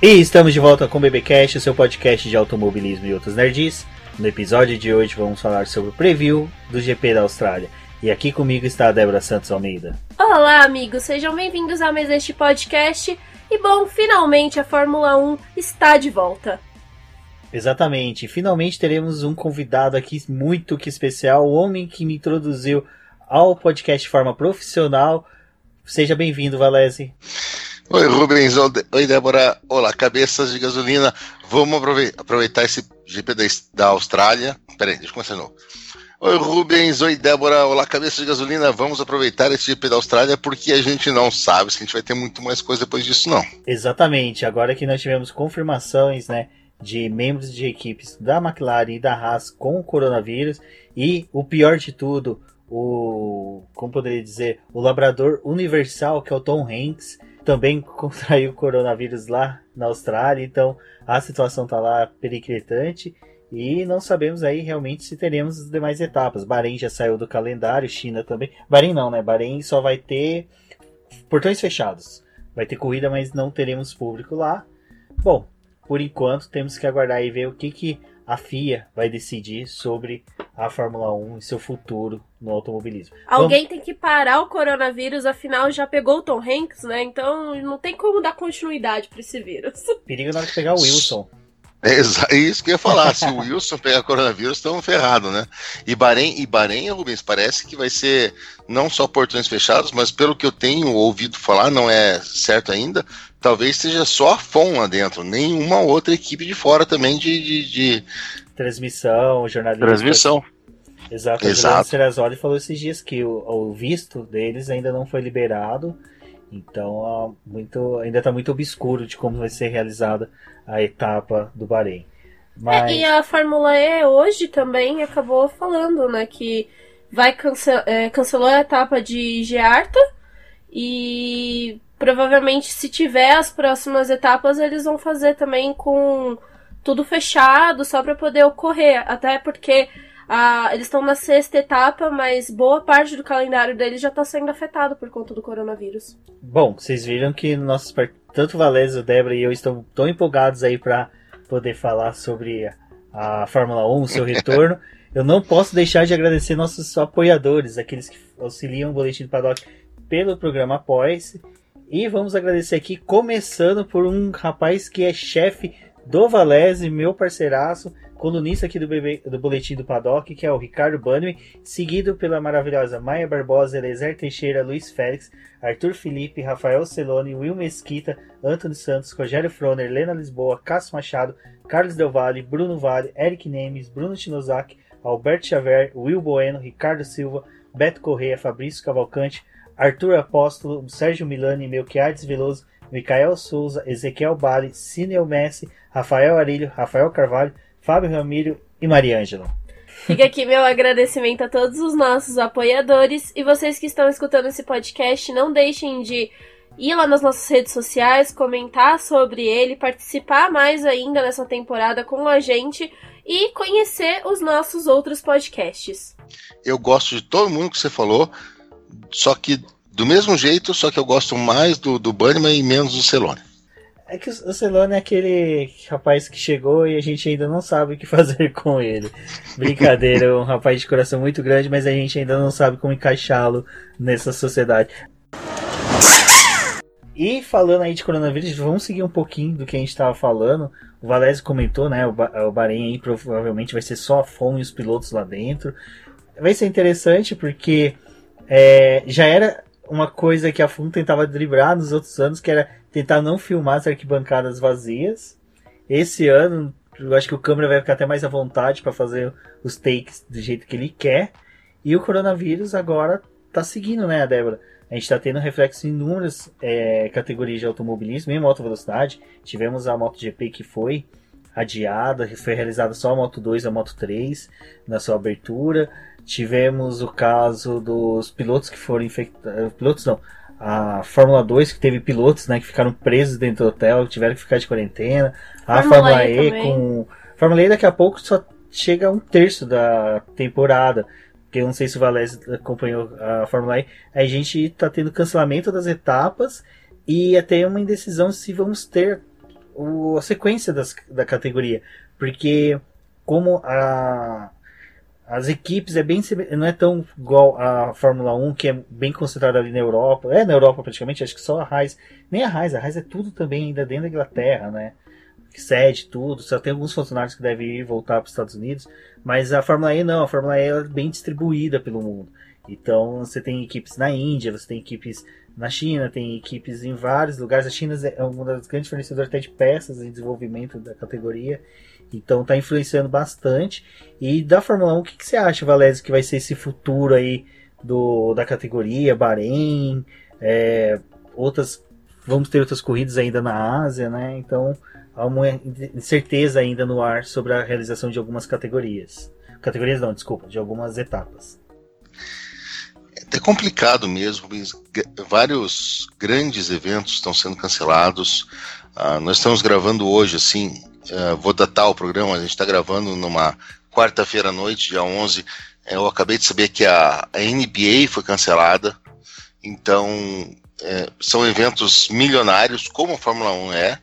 E estamos de volta com o BBcast, o seu podcast de automobilismo e outros nerds. No episódio de hoje vamos falar sobre o preview do GP da Austrália. E aqui comigo está a Débora Santos Almeida. Olá, amigos, sejam bem-vindos a mais este podcast. E bom, finalmente a Fórmula 1 está de volta. Exatamente, finalmente teremos um convidado aqui muito que especial, o homem que me introduziu ao podcast de forma profissional. Seja bem-vindo, Valese. Oi, Rubens. Oi, Débora. Olá, cabeças de gasolina. Vamos aproveitar esse GP da, Austrália. Peraí, deixa eu começar de novo. Oi, Rubens. Oi, Débora. Olá, cabeças de gasolina. Vamos aproveitar esse GP da Austrália porque a gente não sabe se a gente vai ter muito mais coisa depois disso, não. Exatamente. Agora que nós tivemos confirmações, né? De membros de equipes da McLaren e da Haas com o coronavírus. E o pior de tudo, o. Como poderia dizer? O labrador universal, que é o Tom Hanks também contraiu o coronavírus lá na Austrália, então a situação está lá periclitante e não sabemos aí realmente se teremos as demais etapas. Bahrein já saiu do calendário, China também. Bahrein não, né? Bahrein só vai ter portões fechados. Vai ter corrida, mas não teremos público lá. Bom, por enquanto temos que aguardar e ver o que, que a FIA vai decidir sobre a Fórmula 1 e seu futuro no automobilismo. Alguém Vamos... tem que parar o coronavírus, afinal já pegou o Tom Hanks, né? Então não tem como dar continuidade para esse vírus. Perigo na hora de pegar o Wilson. É isso que eu ia falar. Se o Wilson pegar coronavírus, estamos ferrados, né? E Bahrein, e Bahrein, Rubens, parece que vai ser não só portões fechados, mas pelo que eu tenho ouvido falar, não é certo ainda, talvez seja só a FOM lá dentro, nenhuma outra equipe de fora também de. de, de... Transmissão, jornalismo. Transmissão. Exato, Exato. o Serrazoli falou esses dias que o, o, visto deles ainda não foi liberado, então muito, ainda está muito obscuro de como vai ser realizada a etapa do Bahrein. Mas... É, e a Fórmula E hoje também acabou falando né, que vai cancel, é, cancelou a etapa de Gearta e provavelmente se tiver as próximas etapas eles vão fazer também com tudo fechado só para poder ocorrer. Até porque ah, eles estão na sexta etapa mas boa parte do calendário deles já está sendo afetado por conta do coronavírus. Bom vocês viram que nossos tanto Valézio, Débora e eu estão tão empolgados aí para poder falar sobre a Fórmula 1 seu retorno. Eu não posso deixar de agradecer nossos apoiadores aqueles que auxiliam o boletim do paddock pelo programa Apoia-se. E vamos agradecer aqui, começando por um rapaz que é chefe do Valese, meu parceiraço, colunista aqui do, bebê, do Boletim do Paddock, que é o Ricardo Bannerman, seguido pela maravilhosa Maia Barbosa, Elezer Teixeira, Luiz Félix, Arthur Felipe, Rafael Celone, Will Mesquita, Antônio Santos, Rogério Froner, Lena Lisboa, Cássio Machado, Carlos Del Valle, Bruno Vale, Eric Nemes, Bruno Chinozaki, Alberto Xavier, Will Bueno, Ricardo Silva, Beto Correia, Fabrício Cavalcante, Arthur Apóstolo, Sérgio Milani, Melquiades Veloso, Micael Souza, Ezequiel Bali, Cineu Messi, Rafael Arilho, Rafael Carvalho, Fábio Ramiro e Mariângela. Fica aqui meu agradecimento a todos os nossos apoiadores e vocês que estão escutando esse podcast, não deixem de ir lá nas nossas redes sociais, comentar sobre ele, participar mais ainda nessa temporada com a gente e conhecer os nossos outros podcasts. Eu gosto de todo mundo que você falou. Só que do mesmo jeito, só que eu gosto mais do, do Bunnyman e menos do Celone. É que o Celone é aquele rapaz que chegou e a gente ainda não sabe o que fazer com ele. Brincadeira, é um rapaz de coração muito grande, mas a gente ainda não sabe como encaixá-lo nessa sociedade. E falando aí de coronavírus, vamos seguir um pouquinho do que a gente estava falando. O Valésio comentou, né? O, ba o Bahrein aí provavelmente vai ser só a FOM e os pilotos lá dentro. Vai ser interessante porque é, já era uma coisa que a FUN tentava driblar nos outros anos, que era tentar não filmar as arquibancadas vazias. esse ano eu acho que o câmera vai ficar até mais à vontade para fazer os takes do jeito que ele quer. E o coronavírus agora tá seguindo, né, Débora? A gente está tendo reflexo em inúmeras é, categorias de automobilismo, em moto velocidade. Tivemos a MotoGP que foi adiada, foi realizada só a Moto 2 e a Moto 3 na sua abertura. Tivemos o caso dos pilotos que foram infectados. Pilotos não. A Fórmula 2 que teve pilotos né, que ficaram presos dentro do hotel, tiveram que ficar de quarentena. A Fórmula, Fórmula E, e com. Fórmula E daqui a pouco só chega a um terço da temporada que eu não sei se o Valese acompanhou a Fórmula E, a gente está tendo cancelamento das etapas e até uma indecisão se vamos ter o, a sequência das, da categoria, porque como a, as equipes é bem não é tão igual a Fórmula 1 que é bem concentrada ali na Europa, é na Europa praticamente, acho que só a Haas, nem a Haas, a Haas é tudo também ainda dentro da Inglaterra, né? que cede tudo, só tem alguns funcionários que devem ir voltar para os Estados Unidos, mas a Fórmula E não, a Fórmula E é bem distribuída pelo mundo. Então você tem equipes na Índia, você tem equipes na China, tem equipes em vários lugares. A China é uma das grandes fornecedoras até de peças em desenvolvimento da categoria. Então está influenciando bastante. E da Fórmula 1, o que, que você acha, Valézio, que vai ser esse futuro aí do, da categoria, Bahrein, é, outras. Vamos ter outras corridas ainda na Ásia, né? Então há uma incerteza ainda no ar sobre a realização de algumas categorias. Categorias não, desculpa, de algumas etapas. É complicado mesmo. Vários grandes eventos estão sendo cancelados. Uh, nós estamos gravando hoje, assim, uh, vou datar o programa, a gente está gravando numa quarta-feira à noite, dia 11. Eu acabei de saber que a, a NBA foi cancelada. Então, é, são eventos milionários, como a Fórmula 1 é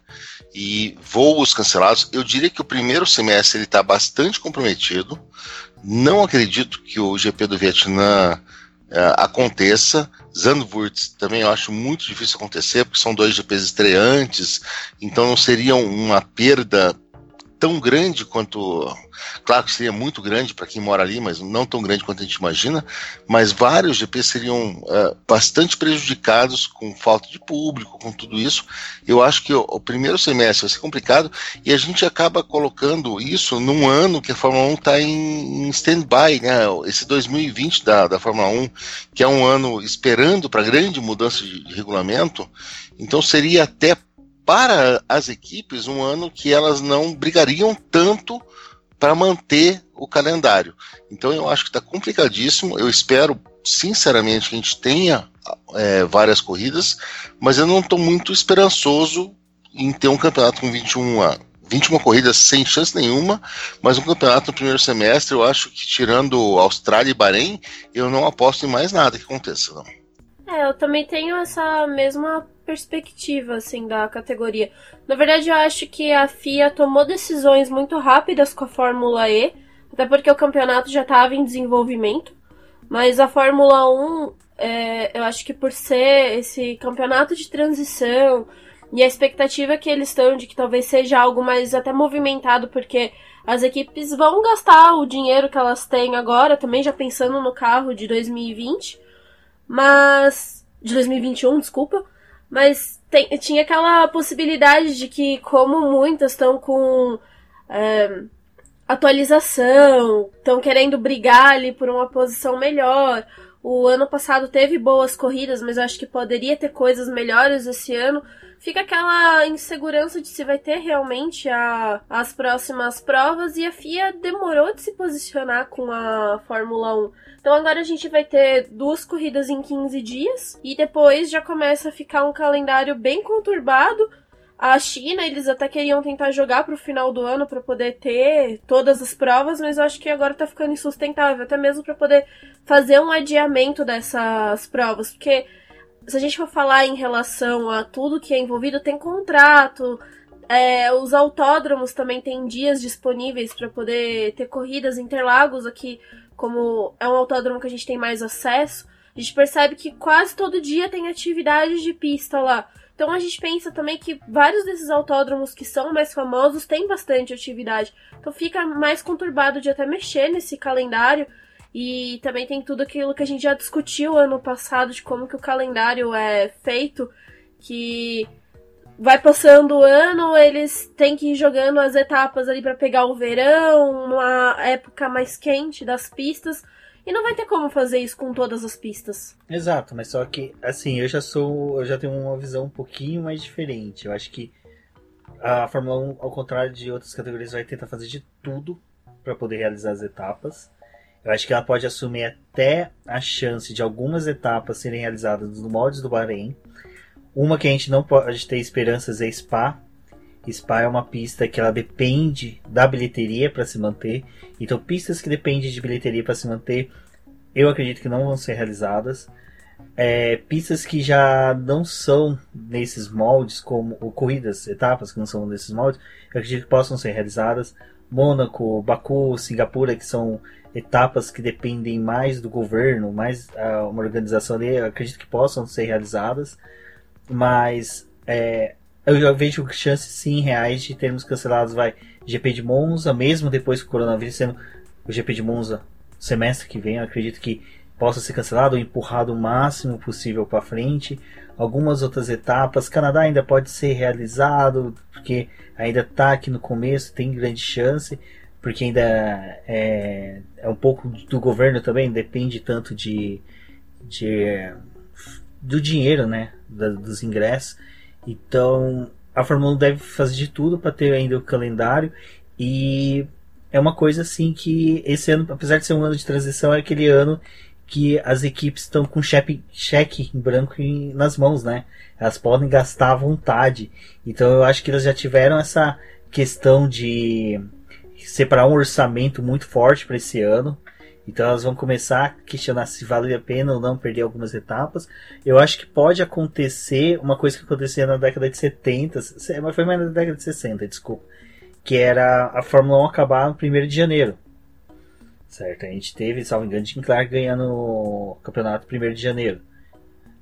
e voos cancelados. Eu diria que o primeiro semestre ele está bastante comprometido. Não acredito que o GP do Vietnã uh, aconteça. Zandvoort também eu acho muito difícil acontecer, porque são dois GPs estreantes, então não seria uma perda tão grande quanto. Claro que seria muito grande para quem mora ali, mas não tão grande quanto a gente imagina. Mas vários GPs seriam uh, bastante prejudicados com falta de público, com tudo isso. Eu acho que o, o, primeiro semestre vai ser complicado e a gente acaba colocando isso num ano que a Fórmula 1 está em, em stand-by, né? Esse 2020 da, da Fórmula 1, que é um ano esperando para grande mudança de, de regulamento. Então seria até para as equipes um ano que elas não brigariam tanto para manter o calendário. Então eu acho que está complicadíssimo. Eu espero, sinceramente, que a gente tenha é, várias corridas, mas eu não estou muito esperançoso em ter um campeonato com 21 anos. 21 corridas sem chance nenhuma, mas um campeonato no primeiro semestre, eu acho que tirando Austrália e Bahrein, eu não aposto em mais nada que aconteça. Não. É, eu também tenho essa mesma perspectiva, assim, da categoria. Na verdade, eu acho que a FIA tomou decisões muito rápidas com a Fórmula E, até porque o campeonato já estava em desenvolvimento. Mas a Fórmula 1, é, eu acho que por ser esse campeonato de transição e a expectativa que eles estão de que talvez seja algo mais até movimentado, porque as equipes vão gastar o dinheiro que elas têm agora, também já pensando no carro de 2020, mas. de 2021, desculpa. Mas tem, tinha aquela possibilidade de que, como muitas estão com é, atualização, estão querendo brigar ali por uma posição melhor. O ano passado teve boas corridas, mas acho que poderia ter coisas melhores esse ano. Fica aquela insegurança de se vai ter realmente a, as próximas provas e a FIA demorou de se posicionar com a Fórmula 1. Então agora a gente vai ter duas corridas em 15 dias e depois já começa a ficar um calendário bem conturbado. A China, eles até queriam tentar jogar para o final do ano para poder ter todas as provas, mas eu acho que agora tá ficando insustentável, até mesmo para poder fazer um adiamento dessas provas, porque se a gente for falar em relação a tudo que é envolvido, tem contrato, é, os autódromos também têm dias disponíveis para poder ter corridas. Interlagos aqui como é um autódromo que a gente tem mais acesso, a gente percebe que quase todo dia tem atividade de pista lá. Então a gente pensa também que vários desses autódromos que são mais famosos têm bastante atividade. Então fica mais conturbado de até mexer nesse calendário. E também tem tudo aquilo que a gente já discutiu ano passado de como que o calendário é feito, que vai passando o ano, eles têm que ir jogando as etapas ali para pegar o verão, uma época mais quente das pistas. E não vai ter como fazer isso com todas as pistas. Exato, mas só que, assim, eu já sou. Eu já tenho uma visão um pouquinho mais diferente. Eu acho que a Fórmula 1, ao contrário de outras categorias, vai tentar fazer de tudo para poder realizar as etapas. Eu acho que ela pode assumir até a chance de algumas etapas serem realizadas no moldes do Bahrein. Uma que a gente não pode ter esperanças é Spa. Spa é uma pista que ela depende da bilheteria para se manter. Então, pistas que dependem de bilheteria para se manter, eu acredito que não vão ser realizadas. É, pistas que já não são nesses moldes, como ou corridas, etapas que não são nesses moldes, eu acredito que possam ser realizadas. Mônaco, Baku, Singapura, que são etapas que dependem mais do governo, mais uh, uma organização ali, eu acredito que possam ser realizadas. Mas é, eu já vejo chances sim reais de termos cancelados vai GP de Monza, mesmo depois que o coronavírus sendo o GP de Monza semestre que vem, eu acredito que possa ser cancelado ou empurrado o máximo possível para frente. Algumas outras etapas, Canadá ainda pode ser realizado, porque ainda está aqui no começo, tem grande chance, porque ainda é, é um pouco do governo também, depende tanto de, de do dinheiro, né, da, dos ingressos. Então, a Fórmula 1 deve fazer de tudo para ter ainda o calendário e é uma coisa assim que esse ano, apesar de ser um ano de transição, é aquele ano que as equipes estão com cheque, cheque em branco nas mãos, né? Elas podem gastar à vontade. Então eu acho que elas já tiveram essa questão de separar um orçamento muito forte para esse ano. Então elas vão começar a questionar se vale a pena ou não perder algumas etapas. Eu acho que pode acontecer uma coisa que acontecia na década de 70, mas foi mais na década de 60, desculpa. Que era a Fórmula 1 acabar no 1 de janeiro. Certo? A gente teve, salvo engano, Jim Clark ganhando o campeonato 1 de janeiro.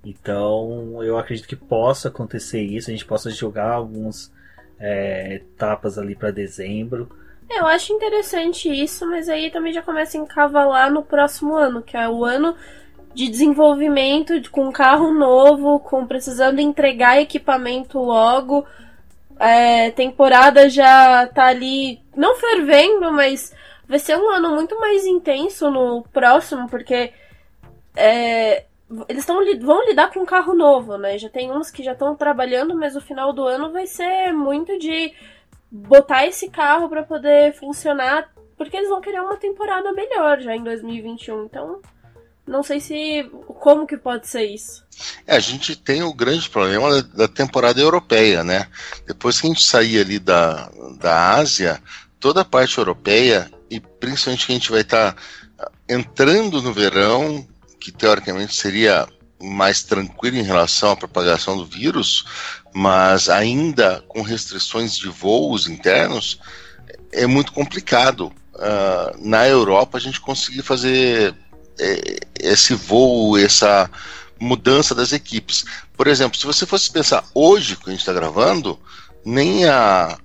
Então eu acredito que possa acontecer isso, a gente possa jogar algumas é, etapas ali para dezembro eu acho interessante isso, mas aí também já começa a encavalar no próximo ano, que é o ano de desenvolvimento de, com carro novo, com precisando entregar equipamento logo. É, temporada já tá ali, não fervendo, mas vai ser um ano muito mais intenso no próximo, porque é, eles tão, vão lidar com um carro novo, né? Já tem uns que já estão trabalhando, mas o final do ano vai ser muito de botar esse carro para poder funcionar, porque eles vão querer uma temporada melhor já em 2021. Então, não sei se como que pode ser isso. É, a gente tem o grande problema da, temporada europeia, né? Depois que a gente sair ali da, da Ásia, toda a parte europeia e principalmente que a gente vai estar tá entrando no verão, que teoricamente seria mais tranquilo em relação à propagação do vírus, mas ainda com restrições de voos internos, é muito complicado. Uh, na Europa, a gente conseguir fazer é, esse voo, essa mudança das equipes. Por exemplo, se você fosse pensar hoje que a gente está gravando, nem a,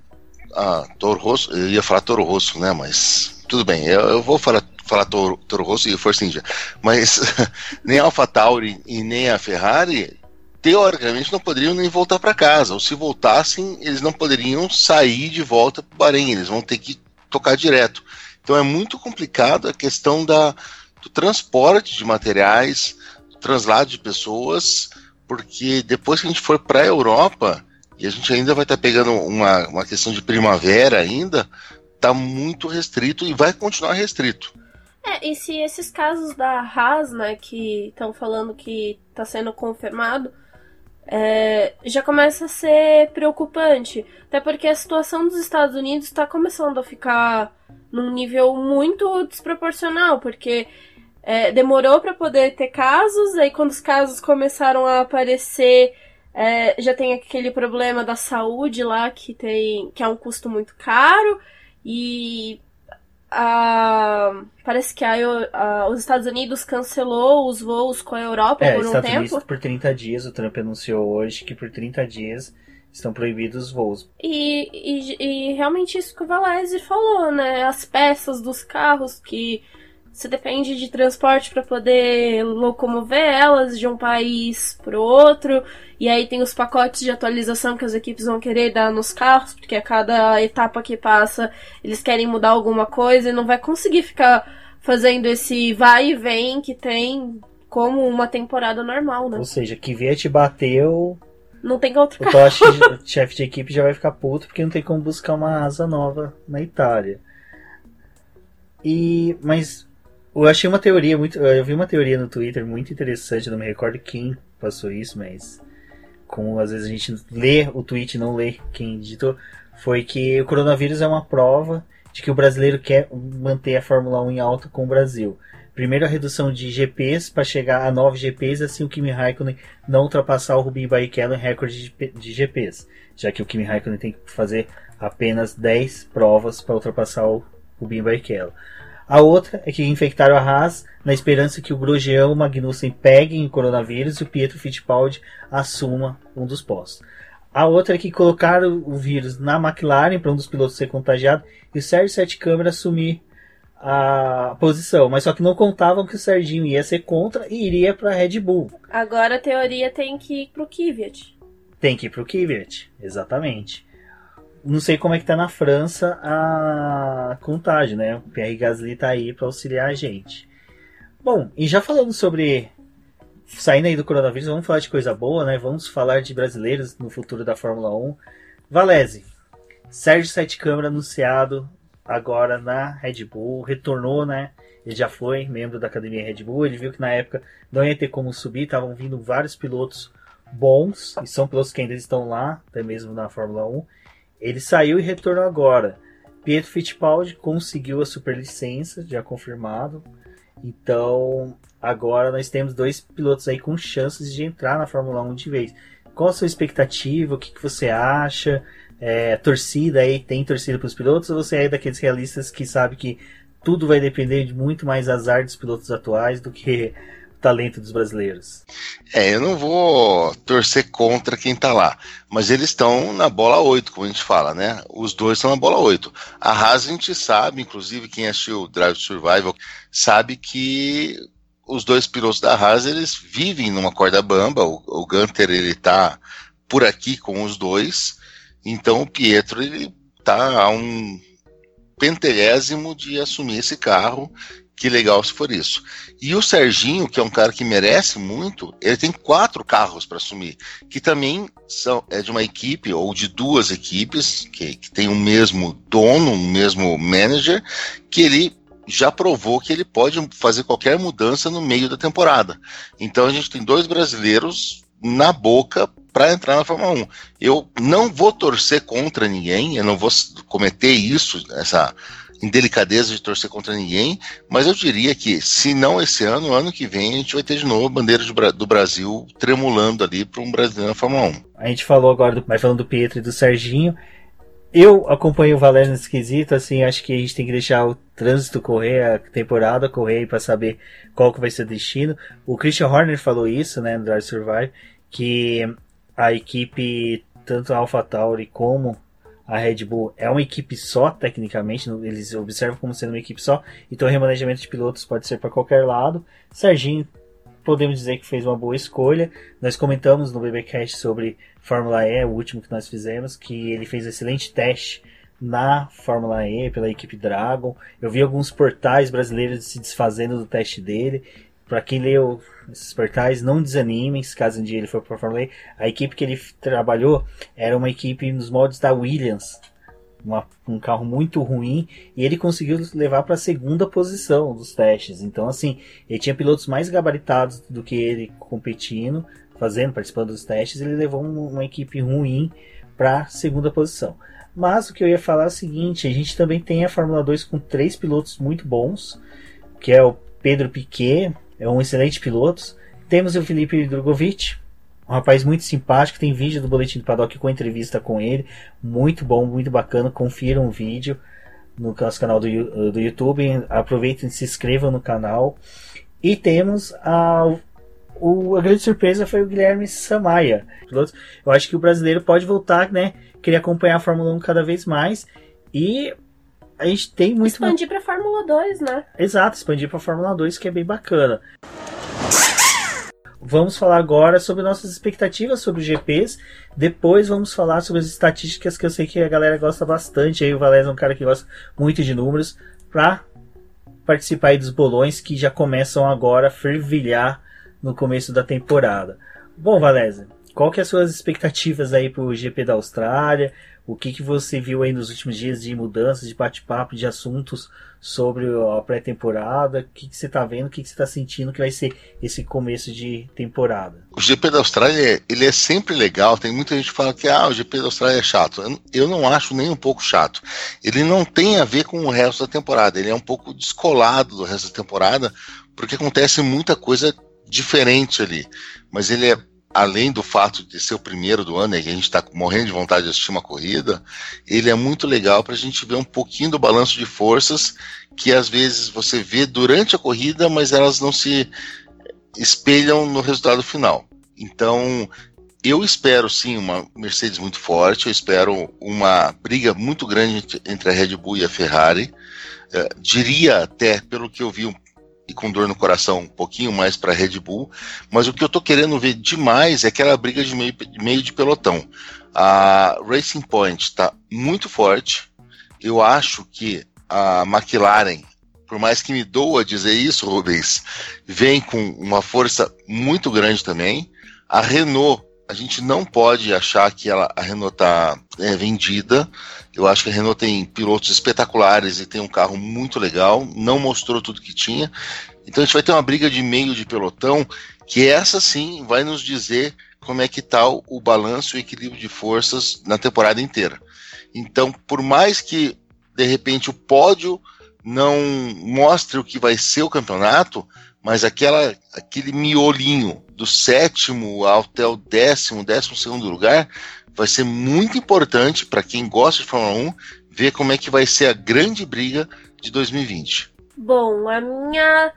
a Toro Rosso, eu ia falar Toro Rosso, né? Mas tudo bem, eu, eu vou falar falar Toro, Toro Rosso e Force India, mas nem a AlphaTauri e nem a Ferrari teoricamente não poderiam nem voltar para casa, ou se voltassem, eles não poderiam sair de volta para o Bahrein, eles vão ter que tocar direto. Então é muito complicado a questão da, do transporte de materiais, do translado de pessoas, porque depois que a gente for para a Europa, e a gente ainda vai estar tá pegando uma, uma questão de primavera ainda, está muito restrito e vai continuar restrito. É, e se esses casos da Haas, né, que estão falando que está sendo confirmado, é, já começa a ser preocupante. Até porque a situação dos Estados Unidos está começando a ficar num nível muito desproporcional, porque é, demorou para poder ter casos, aí quando os casos começaram a aparecer, é, já tem aquele problema da saúde lá que tem que é um custo muito caro e a, parece que a, a, os Estados Unidos cancelou os voos com a Europa é, por um Estados tempo. Unidos por 30 dias, o Trump anunciou hoje que por 30 dias estão proibidos os voos. E, e, e realmente isso que o Valese falou, né? As peças dos carros que você depende de transporte para poder locomover elas de um país para outro. E aí tem os pacotes de atualização que as equipes vão querer dar nos carros, porque a cada etapa que passa eles querem mudar alguma coisa e não vai conseguir ficar fazendo esse vai e vem que tem como uma temporada normal, né? Ou seja, que Viet bateu. Não tem outro carro. O chefe de equipe já vai ficar puto porque não tem como buscar uma asa nova na Itália. E mas eu achei uma teoria muito. Eu vi uma teoria no Twitter muito interessante, não me recordo quem passou isso, mas. Como às vezes a gente lê o tweet e não lê quem digitou, foi que o coronavírus é uma prova de que o brasileiro quer manter a Fórmula 1 em alta com o Brasil. Primeiro a redução de GPs para chegar a 9 GPs, assim o Kimi Raikkonen não ultrapassar o Rubinho Barrichello em recorde de GPs, já que o Kimi Raikkonen tem que fazer apenas 10 provas para ultrapassar o Rubinho Barrichello. A outra é que infectaram a Haas na esperança que o Grosjean e o Magnussen peguem o coronavírus e o Pietro Fittipaldi assuma um dos postos. A outra é que colocaram o vírus na McLaren para um dos pilotos ser contagiado e o Sérgio Sete Câmara assumir a posição, mas só que não contavam que o Serginho ia ser contra e iria para a Red Bull. Agora a teoria tem que ir para o Kvyat. Tem que ir para o Kvyat, exatamente. Não sei como é que tá na França a contagem, né? O Pierre Gasly tá aí para auxiliar a gente. Bom, e já falando sobre saindo aí do coronavírus, vamos falar de coisa boa, né? Vamos falar de brasileiros no futuro da Fórmula 1. Valese, Sérgio Sete Câmara anunciado agora na Red Bull, retornou, né? Ele já foi membro da academia Red Bull, ele viu que na época não ia ter como subir, estavam vindo vários pilotos bons, e são pilotos que ainda estão lá, até mesmo na Fórmula 1. Ele saiu e retornou agora. Pietro Fittipaldi conseguiu a superlicença, já confirmado. Então, agora nós temos dois pilotos aí com chances de entrar na Fórmula 1 de vez. Qual a sua expectativa? O que, que você acha? É, torcida aí, tem torcida para os pilotos? Ou você é daqueles realistas que sabe que tudo vai depender de muito mais azar dos pilotos atuais do que talento dos brasileiros. É, eu não vou torcer contra quem tá lá, mas eles estão na bola 8, como a gente fala, né? Os dois estão na bola 8. A Haas a gente sabe, inclusive quem assistiu Drive Survival, sabe que os dois pilotos da Haas, eles vivem numa corda bamba, o, o Gunter ele tá por aqui com os dois, então o Pietro ele tá a um pentelésimo de assumir esse carro que legal se for isso. E o Serginho, que é um cara que merece muito, ele tem quatro carros para assumir, que também são é de uma equipe ou de duas equipes que, que tem o mesmo dono, o mesmo manager, que ele já provou que ele pode fazer qualquer mudança no meio da temporada. Então a gente tem dois brasileiros na boca para entrar na Fórmula 1. Eu não vou torcer contra ninguém, eu não vou cometer isso, essa indelicadeza de torcer contra ninguém, mas eu diria que, se não esse ano, ano que vem, a gente vai ter de novo a bandeira do Brasil tremulando ali para um brasileiro na Fórmula 1. A gente falou agora, do, mas falando do Pietro e do Serginho, eu acompanho o Valério nesse quesito, assim, acho que a gente tem que deixar o trânsito correr, a temporada correr para saber qual que vai ser o destino. O Christian Horner falou isso, né, no Drive Survive, que a equipe, tanto a AlphaTauri como a Red Bull é uma equipe só, tecnicamente, eles observam como sendo uma equipe só, então o remanejamento de pilotos pode ser para qualquer lado. Serginho, podemos dizer que fez uma boa escolha. Nós comentamos no BBcast sobre Fórmula E, o último que nós fizemos, que ele fez um excelente teste na Fórmula E pela equipe Dragon. Eu vi alguns portais brasileiros se desfazendo do teste dele. Para quem leu esses portais, não desanimem se caso um dia ele for para a Fórmula E. A equipe que ele trabalhou era uma equipe nos moldes da Williams, uma, um carro muito ruim, e ele conseguiu levar para a segunda posição dos testes. Então, assim, ele tinha pilotos mais gabaritados do que ele competindo, fazendo, participando dos testes. Ele levou uma, uma equipe ruim para a segunda posição. Mas o que eu ia falar é o seguinte: a gente também tem a Fórmula 2 com três pilotos muito bons, que é o Pedro Piquet, é um excelente piloto. Temos o Felipe Drogovic, um rapaz muito simpático, tem vídeo do Boletim do Paddock com entrevista com ele, muito bom, muito bacana, confiram o vídeo no nosso canal do, do YouTube, aproveitem e se inscrevam no canal. E temos a, o, a grande surpresa foi o Guilherme Samaia. Eu acho que o brasileiro pode voltar, né? Querer acompanhar a Fórmula 1 cada vez mais. E a gente tem muito. Expandir pra Fórmula 2, né? Exato, expandir pra Fórmula 2, que é bem bacana. Vamos falar agora sobre nossas expectativas sobre os GPs. Depois vamos falar sobre as estatísticas que eu sei que a galera gosta bastante. Aí o Valéz é um cara que gosta muito de números. Pra participar aí dos bolões que já começam agora a fervilhar no começo da temporada. Bom, Valézia, qual que é as suas expectativas aí para o GP da Austrália? O que, que você viu aí nos últimos dias de mudanças, de bate-papo, de assuntos sobre a pré-temporada? O que, que você está vendo? O que, que você está sentindo que vai ser esse começo de temporada? O GP da Austrália ele é sempre legal. Tem muita gente que fala que ah, o GP da Austrália é chato. Eu não acho nem um pouco chato. Ele não tem a ver com o resto da temporada. Ele é um pouco descolado do resto da temporada, porque acontece muita coisa diferente ali. Mas ele é além do fato de ser o primeiro do ano, e a gente está morrendo de vontade de assistir uma corrida, ele é muito legal para a gente ver um pouquinho do balanço de forças que às vezes você vê durante a corrida, mas elas não se espelham no resultado final. Então, eu espero sim uma Mercedes muito forte, eu espero uma briga muito grande entre a Red Bull e a Ferrari. Uh, diria até, pelo que eu vi e com dor no coração um pouquinho mais para Red Bull, mas o que eu estou querendo ver demais é aquela briga de meio, meio de pelotão. A Racing Point está muito forte. Eu acho que a McLaren, por mais que me doa dizer isso, Rubens, vem com uma força muito grande também. A Renault, a gente não pode achar que ela, a Renault está é, vendida. Eu acho que a Renault tem pilotos espetaculares e tem um carro muito legal. Não mostrou tudo que tinha. Então a gente vai ter uma briga de meio de pelotão, que essa sim vai nos dizer como é que está o, balanço e o equilíbrio de forças na temporada inteira. Então, por mais que de repente o pódio não mostre o que vai ser o campeonato, mas aquela, aquele miolinho do sétimo até o décimo, décimo segundo lugar vai ser muito importante para quem gosta de Fórmula 1 ver como é que vai ser a grande briga de 2020. Bom, a minha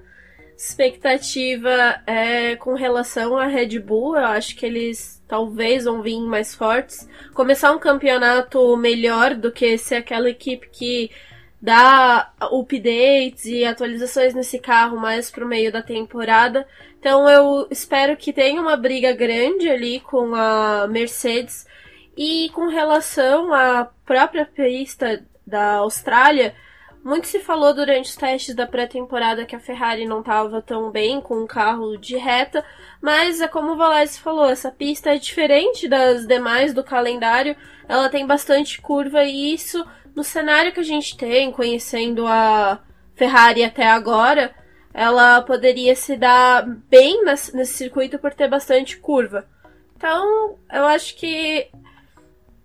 expectativa é com relação à Red Bull. Eu acho que eles talvez vão vir mais fortes. Começar um campeonato melhor do que ser aquela equipe que dá updates e atualizações nesse carro mais pro meio da temporada. Então eu espero que tenha uma briga grande ali com a Mercedes e com relação à própria pista da Austrália, muito se falou durante os testes da pré-temporada que a Ferrari não estava tão bem com um carro de reta, mas é como o Valese falou, essa pista é diferente das demais do calendário, ela tem bastante curva e isso no cenário que a gente tem, conhecendo a Ferrari até agora, ela poderia se dar bem nesse circuito por ter bastante curva. Então, eu acho que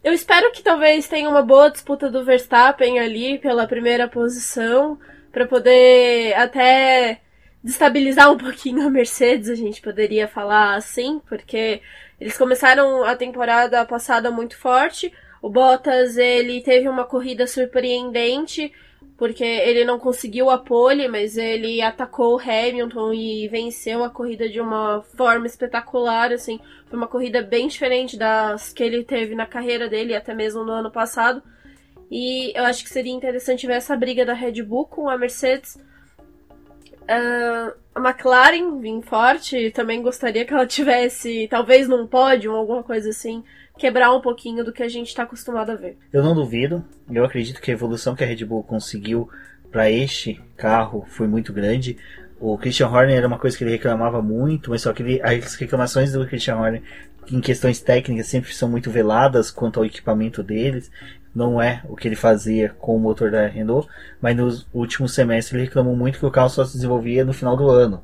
eu espero que talvez tenha uma boa disputa do Verstappen ali pela primeira posição, para poder até destabilizar um pouquinho a Mercedes, a gente poderia falar assim, porque eles começaram a temporada passada muito forte. O Bottas, ele teve uma corrida surpreendente, porque ele não conseguiu a pole, mas ele atacou o Hamilton e venceu a corrida de uma forma espetacular, assim. Foi uma corrida bem diferente das que ele teve na carreira dele, até mesmo no ano passado. E eu acho que seria interessante ver essa briga da Red Bull com a Mercedes. Uh, a McLaren vim forte, também gostaria que ela tivesse, talvez num pódio, alguma coisa assim, quebrar um pouquinho do que a gente está acostumado a ver. Eu não duvido. Eu acredito que a evolução que a Red Bull conseguiu para este carro foi muito grande. O Christian Horner era uma coisa que ele reclamava muito, mas só que ele, as reclamações do Christian Horner em questões técnicas sempre são muito veladas quanto ao equipamento deles. Não é o que ele fazia com o motor da Renault, mas nos últimos semestres ele reclamou muito que o carro só se desenvolvia no final do ano.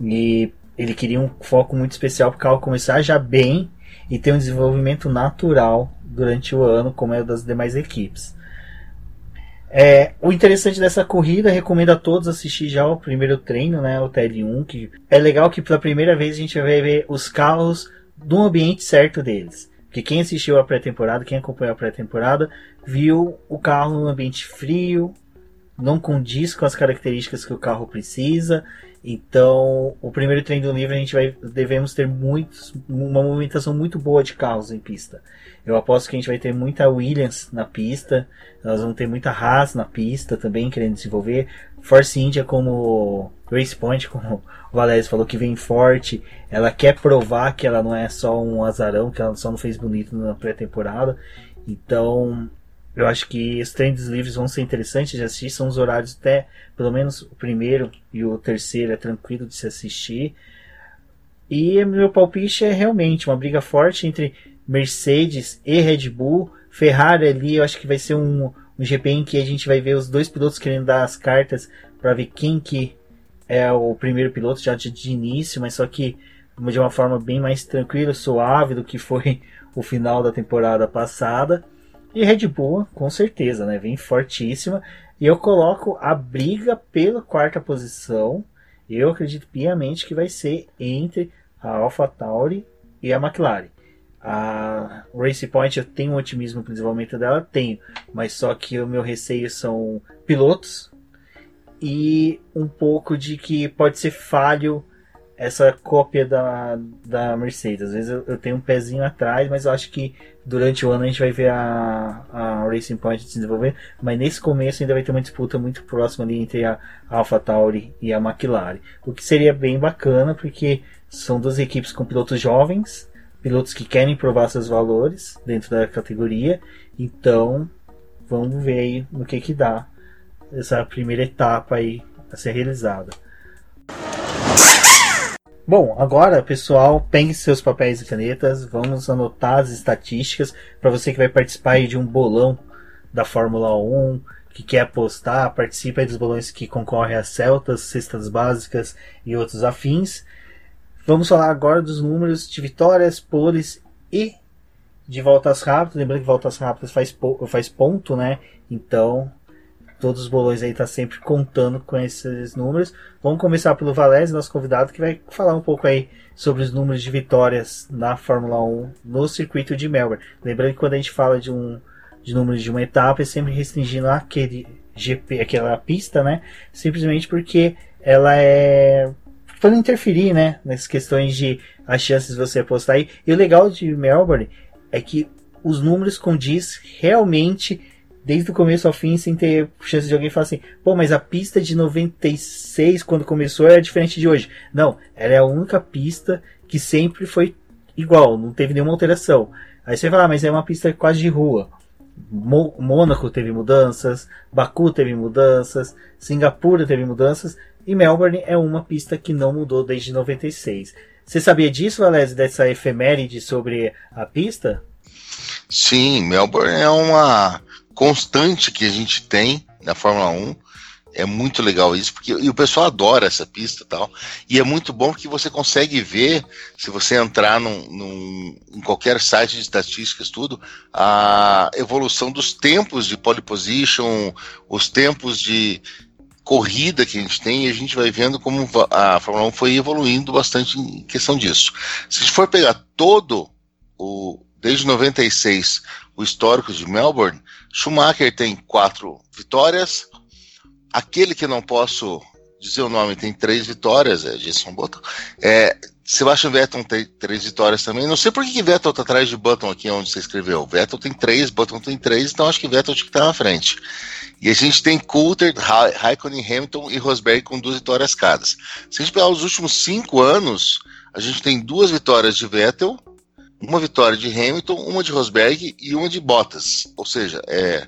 E ele queria um foco muito especial para o carro começar já bem e ter um desenvolvimento natural durante o ano, como é o das demais equipes. É, o interessante dessa corrida, recomendo a todos assistir já o primeiro treino, né, o TL1, que é legal que pela primeira vez a gente vai ver os carros no ambiente certo deles. Porque quem assistiu a pré-temporada, quem acompanhou a pré-temporada, viu o carro no ambiente frio, não condiz com as características que o carro precisa. Então, o primeiro treino do livro a gente vai devemos ter muitos, uma movimentação muito boa de carros em pista. Eu aposto que a gente vai ter muita Williams na pista, nós vamos ter muita Haas na pista também querendo desenvolver. Force India como Race Point, como o Valério falou que vem forte, ela quer provar que ela não é só um azarão, que ela só não fez bonito na pré-temporada. Então, eu acho que os treinos livres vão ser interessantes de assistir. São os horários até, pelo menos o primeiro e o terceiro é tranquilo de se assistir. E meu palpite é realmente uma briga forte entre Mercedes e Red Bull. Ferrari ali, eu acho que vai ser um, um GP em que a gente vai ver os dois pilotos querendo dar as cartas para ver quem que é o primeiro piloto já de, de início, mas só que de uma forma bem mais tranquila, suave do que foi o final da temporada passada. E Red Bull, com certeza, né? Vem fortíssima. E eu coloco a briga pela quarta posição. Eu acredito piamente que vai ser entre a AlphaTauri e a McLaren. A Race Point eu tenho um otimismo para o desenvolvimento dela, tenho, mas só que o meu receio são pilotos e um pouco de que pode ser falho essa cópia da, da Mercedes. Às vezes eu, eu, tenho um pezinho atrás, mas eu acho que durante o ano a gente vai ver a, a Racing Point se desenvolver. Mas nesse começo ainda vai ter uma disputa muito próxima ali entre a AlphaTauri e a McLaren. O que seria bem bacana, porque são duas equipes com pilotos jovens, pilotos que querem provar seus valores dentro da categoria. Então, vamos ver aí no que que dá essa primeira etapa aí a ser realizada. Bom, agora, pessoal, pegue seus papéis e canetas, vamos anotar as estatísticas para você que vai participar de um bolão da Fórmula 1, que quer apostar, participa dos bolões que concorrem a Celtas, cestas básicas e outros afins. Vamos falar agora dos números de vitórias, poles e de voltas rápidas. Lembrando que voltas rápidas faz, faz ponto, né? Então, todos os bolões aí tá sempre contando com esses números. Vamos começar pelo Valese, nosso convidado, que vai falar um pouco aí sobre os números de vitórias na Fórmula 1 no circuito de Melbourne. Lembrando que quando a gente fala de um de números de uma etapa, é sempre restringindo aquele GP, aquela pista, né? Simplesmente porque ela é para não interferir, né, nas questões de as chances de você apostar aí. E o legal de Melbourne é que os números condiz realmente desde o começo ao fim, sem ter chance de alguém falar assim, pô, mas a pista de 96, quando começou, era diferente de hoje. Não, ela é a única pista que sempre foi igual, não teve nenhuma alteração. Aí você fala, ah, mas é uma pista quase de rua. Mônaco teve mudanças, Baku teve mudanças, Singapura teve mudanças, e Melbourne é uma pista que não mudou desde 96. Você sabia disso, Valézio, dessa efeméride sobre a pista? Sim, Melbourne é uma constante que a gente tem na Fórmula 1. É muito legal isso, porque e o pessoal adora essa pista e tal. E é muito bom porque você consegue ver, se você entrar num, num, em qualquer site de estatísticas, tudo, a evolução dos tempos de pole position, os tempos de corrida que a gente tem, e a gente vai vendo como a Fórmula 1 foi evoluindo bastante em questão disso. Se a gente for pegar todo o desde 96 o histórico de Melbourne, Schumacher tem quatro vitórias. Aquele que não posso dizer o nome tem três vitórias, é Jason Button. É, Sebastian Vettel tem três vitórias também. Não sei por que, Vettel está atrás de Button aqui onde você escreveu. Vettel tem três, Button tem três, então acho que Vettel tinha que estar tá na frente. E a gente tem Coulter, Raikkonen, Hamilton e Rosberg com duas vitórias cada. Se a gente pegar os últimos cinco anos, a gente tem duas vitórias de Vettel, uma vitória de Hamilton, uma de Rosberg e uma de Bottas. Ou seja, é,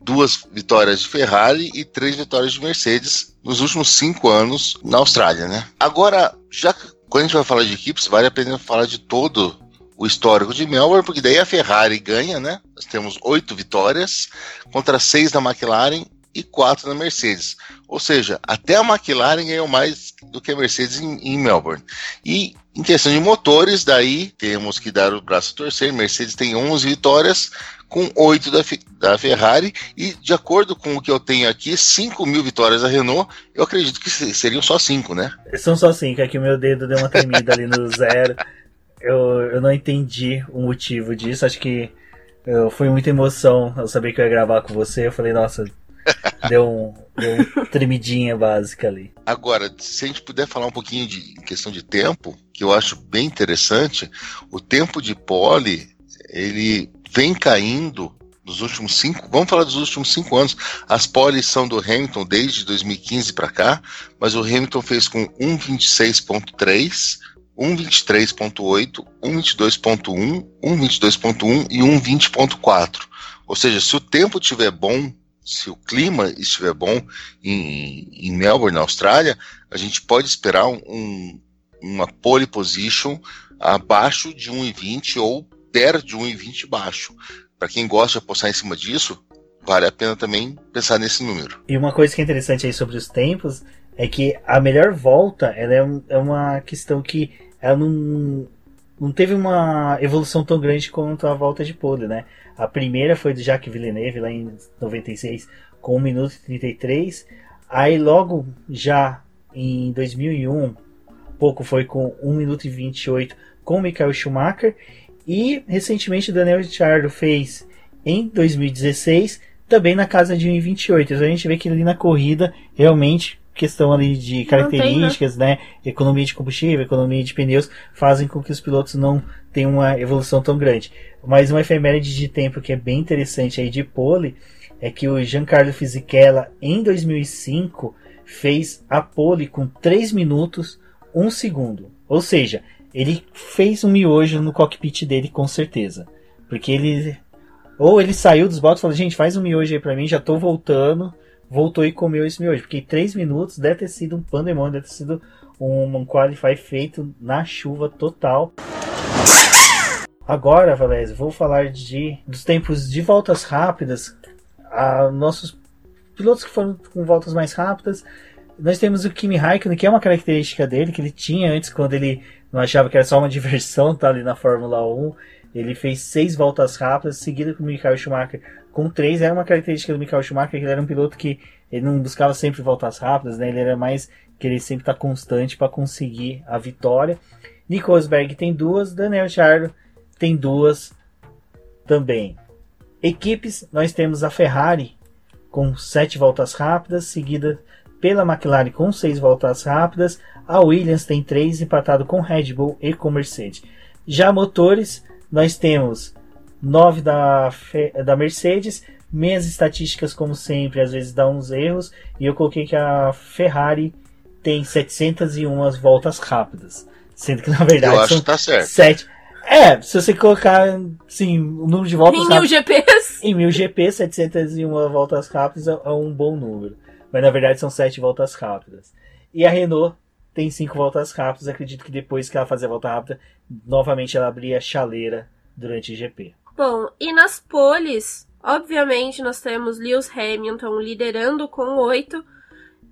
duas vitórias de Ferrari e três vitórias de Mercedes nos últimos cinco anos na Austrália, né? Agora, já quando a gente vai falar de equipes, vale a pena falar de todo o histórico de Melbourne, porque daí a Ferrari ganha, né? Nós temos oito vitórias contra seis da McLaren e quatro da Mercedes. Ou seja, até a McLaren ganhou mais do que a Mercedes em, em Melbourne. E em questão de motores, daí temos que dar o braço a torcer. Mercedes tem 11 vitórias, com 8 da, da Ferrari, e de acordo com o que eu tenho aqui, 5 mil vitórias da Renault, eu acredito que seriam só 5, né? São só 5, é que o meu dedo deu uma tremida ali no zero. Eu, eu não entendi o motivo disso, acho que eu, foi muita emoção ao saber que eu ia gravar com você. Eu falei, nossa, deu, um, deu uma tremidinha básica ali. Agora, se a gente puder falar um pouquinho de questão de tempo, que eu acho bem interessante, o tempo de pole ele vem caindo nos últimos cinco, vamos falar dos últimos cinco anos. As poles são do Hamilton desde 2015 para cá, mas o Hamilton fez com 1,26,3, 1,23,8, 1,22,1, 1,22,1 e 1,20,4. Ou seja, se o tempo estiver bom, se o clima estiver bom em, em Melbourne, na Austrália, a gente pode esperar um, uma pole position abaixo de 1,20 ou perto de 1,20 baixo para quem gosta de apostar em cima disso, vale a pena também pensar nesse número. E uma coisa que é interessante aí sobre os tempos é que a melhor volta ela é, um, é uma questão que ela não, não teve uma evolução tão grande quanto a volta de pole, né? A primeira foi do Jacques Villeneuve lá em 96 com 1 minuto e 33. Aí logo já em 2001, pouco foi com 1 minuto e 28 com Michael Schumacher e recentemente o Daniel Ricciardo fez em 2016 também na casa de 1,28. Então a gente vê que ali na corrida realmente questão ali de características, né? Economia de combustível, economia de pneus, fazem com que os pilotos não tenham uma evolução tão grande. Mas uma efeméride de tempo que é bem interessante aí de pole é que o Giancarlo Fisichella em 2005 fez a pole com 3 minutos 1 segundo. Ou seja, ele fez um miojo no cockpit dele com certeza. Porque ele. Ou ele saiu dos boxes e falou, gente, faz um miojo aí pra mim, já tô voltando. Voltou e comeu esse miojo. Porque três minutos deve ter sido um pandemônio, deve ter sido um, um qualify feito na chuva total. Agora, Valézio, vou falar de dos tempos de voltas rápidas. A, nossos pilotos que foram com voltas mais rápidas. Nós temos o Kimi Raikkonen, que é uma característica dele, que ele tinha antes quando ele não achava que era só uma diversão estar tá ali na Fórmula 1. Ele fez seis voltas rápidas, seguido com o Michael Schumacher com três. Era uma característica do Michael Schumacher, que ele era um piloto que ele não buscava sempre voltas rápidas, né? Ele era mais querer sempre estar tá constante para conseguir a vitória. Nico Rosberg tem duas, Daniel Ricciardo tem duas também. Equipes, nós temos a Ferrari com sete voltas rápidas, seguida pela McLaren com seis voltas rápidas, a Williams tem três, empatado com Red Bull e com Mercedes. Já motores, nós temos nove da, da Mercedes, minhas estatísticas, como sempre, às vezes dá uns erros, e eu coloquei que a Ferrari tem 701 voltas rápidas. Sendo que na verdade eu acho são que tá certo. 7. É, se você colocar sim, o número de voltas em mil GPs. Em mil GP, 701 voltas rápidas é um bom número. Mas na verdade são 7 voltas rápidas. E a Renault tem cinco voltas rápidas. Acredito que depois que ela fazer a volta rápida, novamente ela abria a chaleira durante o GP. Bom, e nas poles, obviamente nós temos Lewis Hamilton liderando com oito,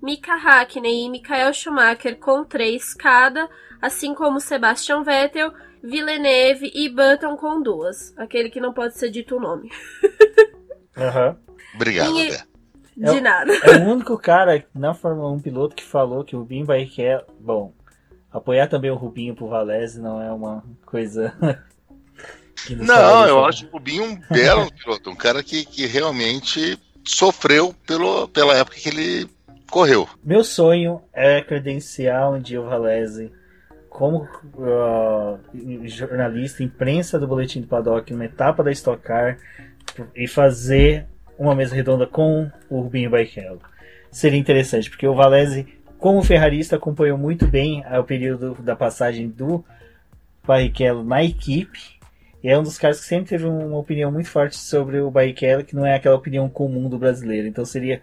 Mika Hakkinen e Michael Schumacher com três cada, assim como Sebastian Vettel, Villeneuve e Button com duas. Aquele que não pode ser dito o nome. Uhum. Obrigado, E-. De É o- nada. É o único cara na Fórmula 1 piloto que falou que o Rubinho Barrichello. Bom, apoiar também o Rubinho pro Valese não é uma coisa. Não, eu acho o Rubinho um belo piloto, um cara que, que realmente sofreu pelo, pela época que ele correu. Meu sonho é credenciar um dia o Valese como ah, jornalista, imprensa do Boletim do Paddock, numa etapa da Stock Car e fazer uma mesa redonda com o Rubinho Barrichello. Seria interessante, porque o Valese, como ferrarista, acompanhou muito bem o período da passagem do Barrichello na equipe. E é um dos caras que sempre teve uma opinião muito forte sobre o Barrichello, que não é aquela opinião comum do brasileiro. Então seria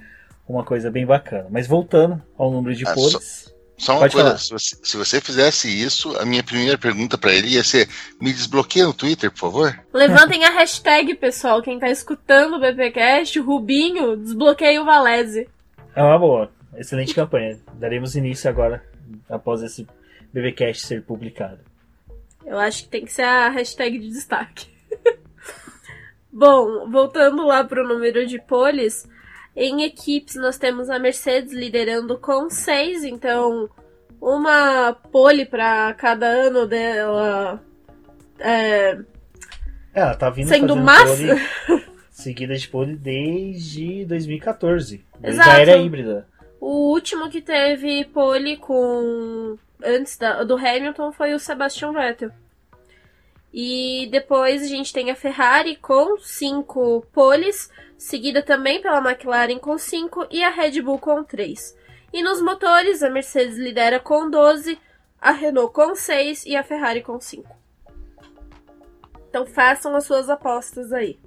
uma coisa bem bacana. Mas voltando ao número de Ah, poles. Só uma Pode coisa, falar. se você, se você fizesse isso, a minha primeira pergunta pra ele ia ser: me desbloqueia no Twitter, por favor? Levantem a hashtag, pessoal. Quem tá escutando o BPcast, o Rubinho, desbloqueia o Valese. É uma boa. Excelente campanha. Daremos início agora, após esse BBcast ser publicado. Eu acho que tem que ser a hashtag de destaque. Bom, voltando lá pro número de poles, em equipes nós temos a Mercedes liderando com seis, então uma pole para cada ano dela. É, ela tá vindo Sendo massa. pole- seguida de pole desde 2014. Desde Exato. a era híbrida. O último que teve pole com. Antes da- do Hamilton foi o Sebastian Vettel. E depois a gente tem a Ferrari com cinco poles, seguida também pela McLaren com cinco e a Red Bull com três. E nos motores, a Mercedes lidera com 12, a Renault com 6 e a Ferrari com 5. Então façam as suas apostas aí.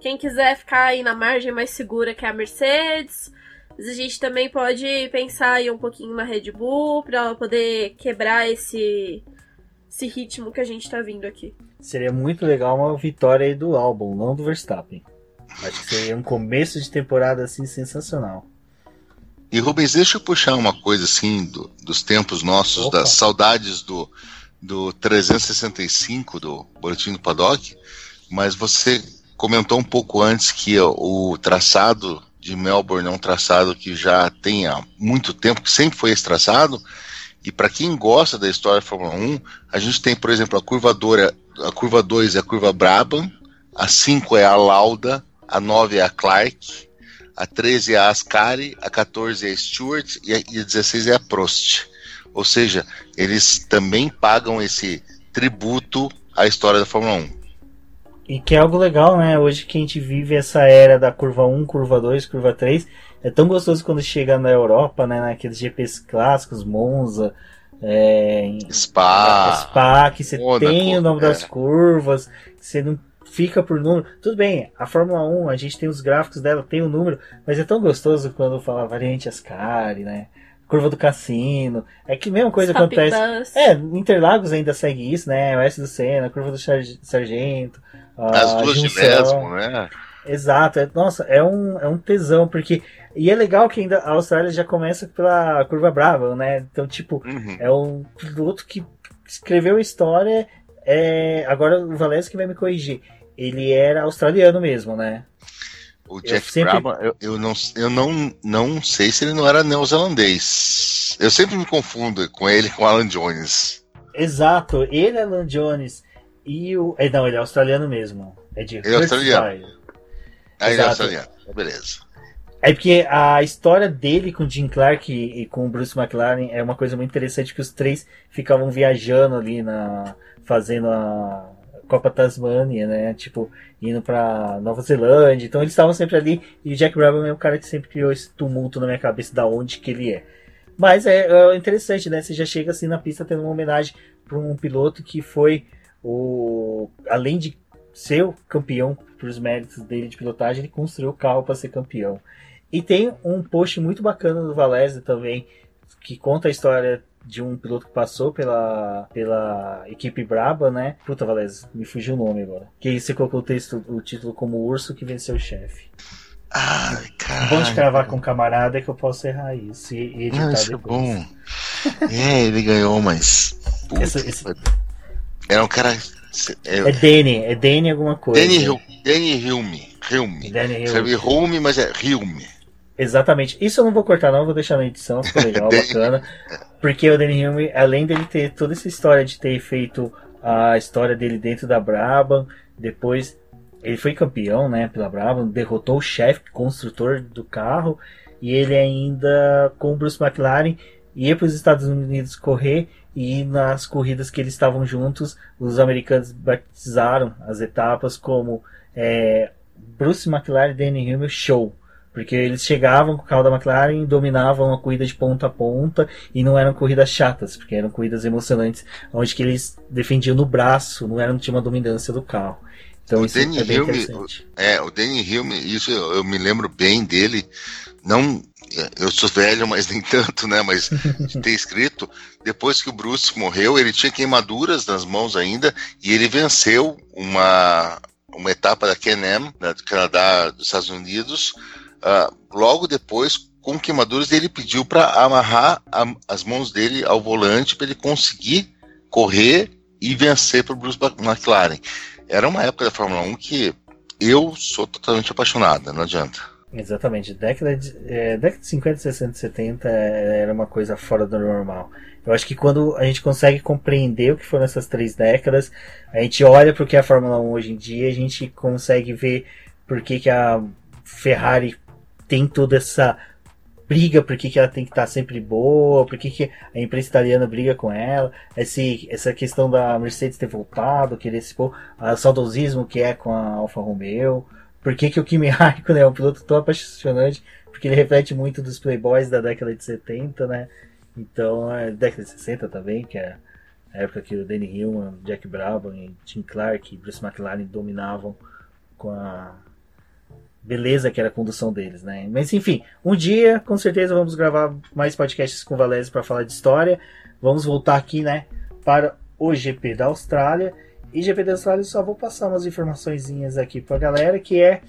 Quem quiser ficar aí na margem mais segura que é a Mercedes, mas a gente também pode pensar aí um pouquinho na Red Bull para ela poder quebrar esse esse ritmo que a gente tá vindo aqui. Seria muito legal uma vitória aí do álbum, não do Verstappen. Acho que seria um começo de temporada assim sensacional. E Rubens, deixa eu puxar uma coisa assim do- dos tempos nossos, Opa. das saudades do, do 365 do Boletim do Paddock, mas você comentou um pouco antes que o traçado de Melbourne é um traçado que já tem há muito tempo, que sempre foi esse traçado, e para quem gosta da história da Fórmula 1, a gente tem, por exemplo, a curva, Dora, a curva 2 é a curva Brabham, a 5 é a Lauda, a 9 é a Clark, a 13 é a Ascari, a 14 é a Stewart e a, e a 16 é a Prost. Ou seja, eles também pagam esse tributo à história da Fórmula 1. E que é algo legal, né? Hoje que a gente vive essa era da curva 1, curva 2, curva 3. É tão gostoso quando chega na Europa, né? Naqueles GPs clássicos, Monza, é, Spa. Spa, que você tem o nome é. das curvas, que você não fica por número. Tudo bem, a Fórmula 1, a gente tem os gráficos dela, tem o número, mas é tão gostoso quando fala variante Ascari, né? Curva do Cassino. É que a mesma coisa Stop acontece. Bus. É, Interlagos ainda segue isso, né? O S do Senna, curva do Sar- Sargento. As duas de junção. Lesmo, né? Exato, é- nossa, é um, é um tesão, porque. E é legal que ainda a Austrália já começa pela curva brava, né? Então, tipo, Uhum. é um piloto que escreveu a história. É... Agora o Valese que vai me corrigir. Ele era australiano mesmo, né? O Jack sempre- Brabham, eu, eu, não, eu não, não sei se ele não era neozelandês. Eu sempre me confundo com ele e com o Alan Jones. Exato, ele é Alan Jones. E o. É, não, ele é australiano mesmo. É de Ele é australiano. Aí ele é australiano. Beleza. É porque a história dele com o Jim Clark e, e com o Bruce McLaren é uma coisa muito interessante que os três ficavam viajando ali na fazendo a Copa Tasmania, né? Tipo, indo pra Nova Zelândia. Então eles estavam sempre ali e o Jack Brabham é o cara que sempre criou esse tumulto na minha cabeça da onde que ele é. Mas é, é interessante, né? Você já chega assim na pista tendo uma homenagem para um piloto que foi o além de ser o campeão por os méritos dele de pilotagem, ele construiu o carro para ser campeão. E tem um post muito bacana do Valese também, que conta a história de um piloto que passou pela, pela equipe Braba, né? Puta, Valese, me fugiu o nome agora. Que você colocou o texto, o título como o urso que venceu o chefe. Ai, Bom de cara. cravar com camarada é que eu posso errar isso e, e editar Não, isso é depois. bom. É, ele ganhou, mas. Puta, Era um cara. É, Danny, é Danny alguma coisa. Danny, Danny Hilme. Hilme. Danny Hilme. Escreve Hilme, mas é Hilme. Exatamente. Isso eu não vou cortar, não, vou deixar na edição, ficou legal, bacana. Porque o Danny Hilme, além dele ter toda essa história de ter feito a história dele dentro da Brabham, depois ele foi campeão, né, pela Brabham, derrotou o chefe construtor do carro, e ele ainda, com o Bruce McLaren, ia para os Estados Unidos correr, e nas corridas que eles estavam juntos, os americanos batizaram as etapas como é, Bruce McLaren e Danny Hilme Show. Porque eles chegavam com o carro da McLaren e dominavam a corrida de ponta a ponta e não eram corridas chatas, porque eram corridas emocionantes, onde que eles defendiam no braço, não eram tinha uma dominância do carro. Então O isso Danny é bem Hilme- interessante. É, o Danny Hilme, isso eu, eu me lembro bem dele. Não, eu sou velho, mas nem tanto, né? Mas de ter escrito. Depois que o Bruce morreu, ele tinha queimaduras nas mãos ainda e ele venceu uma, uma etapa da Can-Am, né, do Canadá, dos Estados Unidos. ah, logo depois, com queimaduras, ele pediu para amarrar a- as mãos dele ao volante para ele conseguir correr e vencer para o Bruce McLaren. Era uma época da Fórmula 1 que eu sou totalmente apaixonada, não adianta. Exatamente. Década de, é, década de 50, 60, 70 é, era uma coisa fora do normal. Eu acho que quando a gente consegue compreender o que foram essas três décadas, a gente olha para o que é a Fórmula 1 hoje em dia, a gente consegue ver por que, que a Ferrari tem toda essa briga, por que, que ela tem que estar tá sempre boa, por que, que a imprensa italiana briga com ela, esse, essa questão da Mercedes ter voltado, querer se o saudosismo que é com a Alfa Romeo, por que, que o Kimi Raikkonen é um piloto tão apaixonante, porque ele reflete muito dos playboys da década de 70, né? Então, é década de 60 também, que é a época que o Danny Hillman, Jack Brabham, Tim Clark e Bruce McLaren dominavam com a beleza que era a condução deles, né? Mas enfim, um dia com certeza vamos gravar mais podcasts com o para falar de história. Vamos voltar aqui, né, para o GP da Austrália. E GP da Austrália só vou passar umas informações aqui para a galera, que é,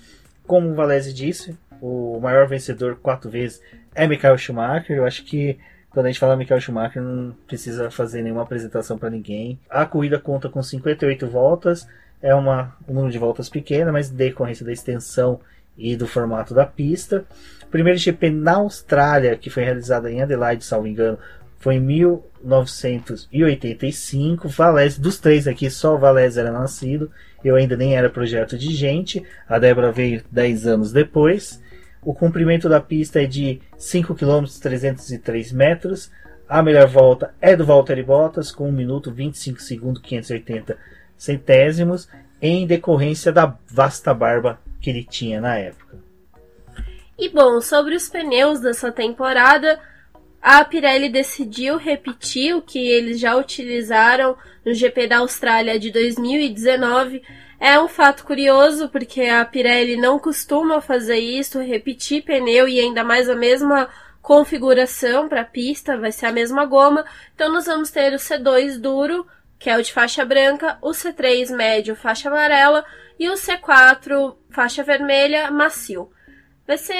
como o Valese disse, o maior vencedor quatro vezes é Michael Schumacher. Eu acho que quando a gente fala Michael Schumacher, não precisa fazer nenhuma apresentação para ninguém. A corrida conta com 58 voltas, é uma, um número de voltas pequena, mas decorrência da extensão e do formato da pista. Primeiro GP na Austrália, que foi realizado em Adelaide, salvo engano, foi em 1985. Valese, dos três aqui, só o Valese era nascido. Eu ainda nem era projeto de gente. A Débora veio 10 anos depois. O comprimento da pista é de 5 km 303 metros. A melhor volta é do Valtteri Bottas com 1 minuto 25 segundos 580 centésimos em decorrência da vasta barba que ele tinha na época. E bom, sobre os pneus dessa temporada, a Pirelli decidiu repetir o que eles já utilizaram no GP da Austrália de 2019 é um fato curioso porque a Pirelli não costuma fazer isso, repetir pneu e ainda mais a mesma configuração para a pista, vai ser a mesma goma. Então nós vamos ter o C2 duro, que é o de faixa branca, o C3 médio, faixa amarela e o C4 faixa vermelha, macio. Vai ser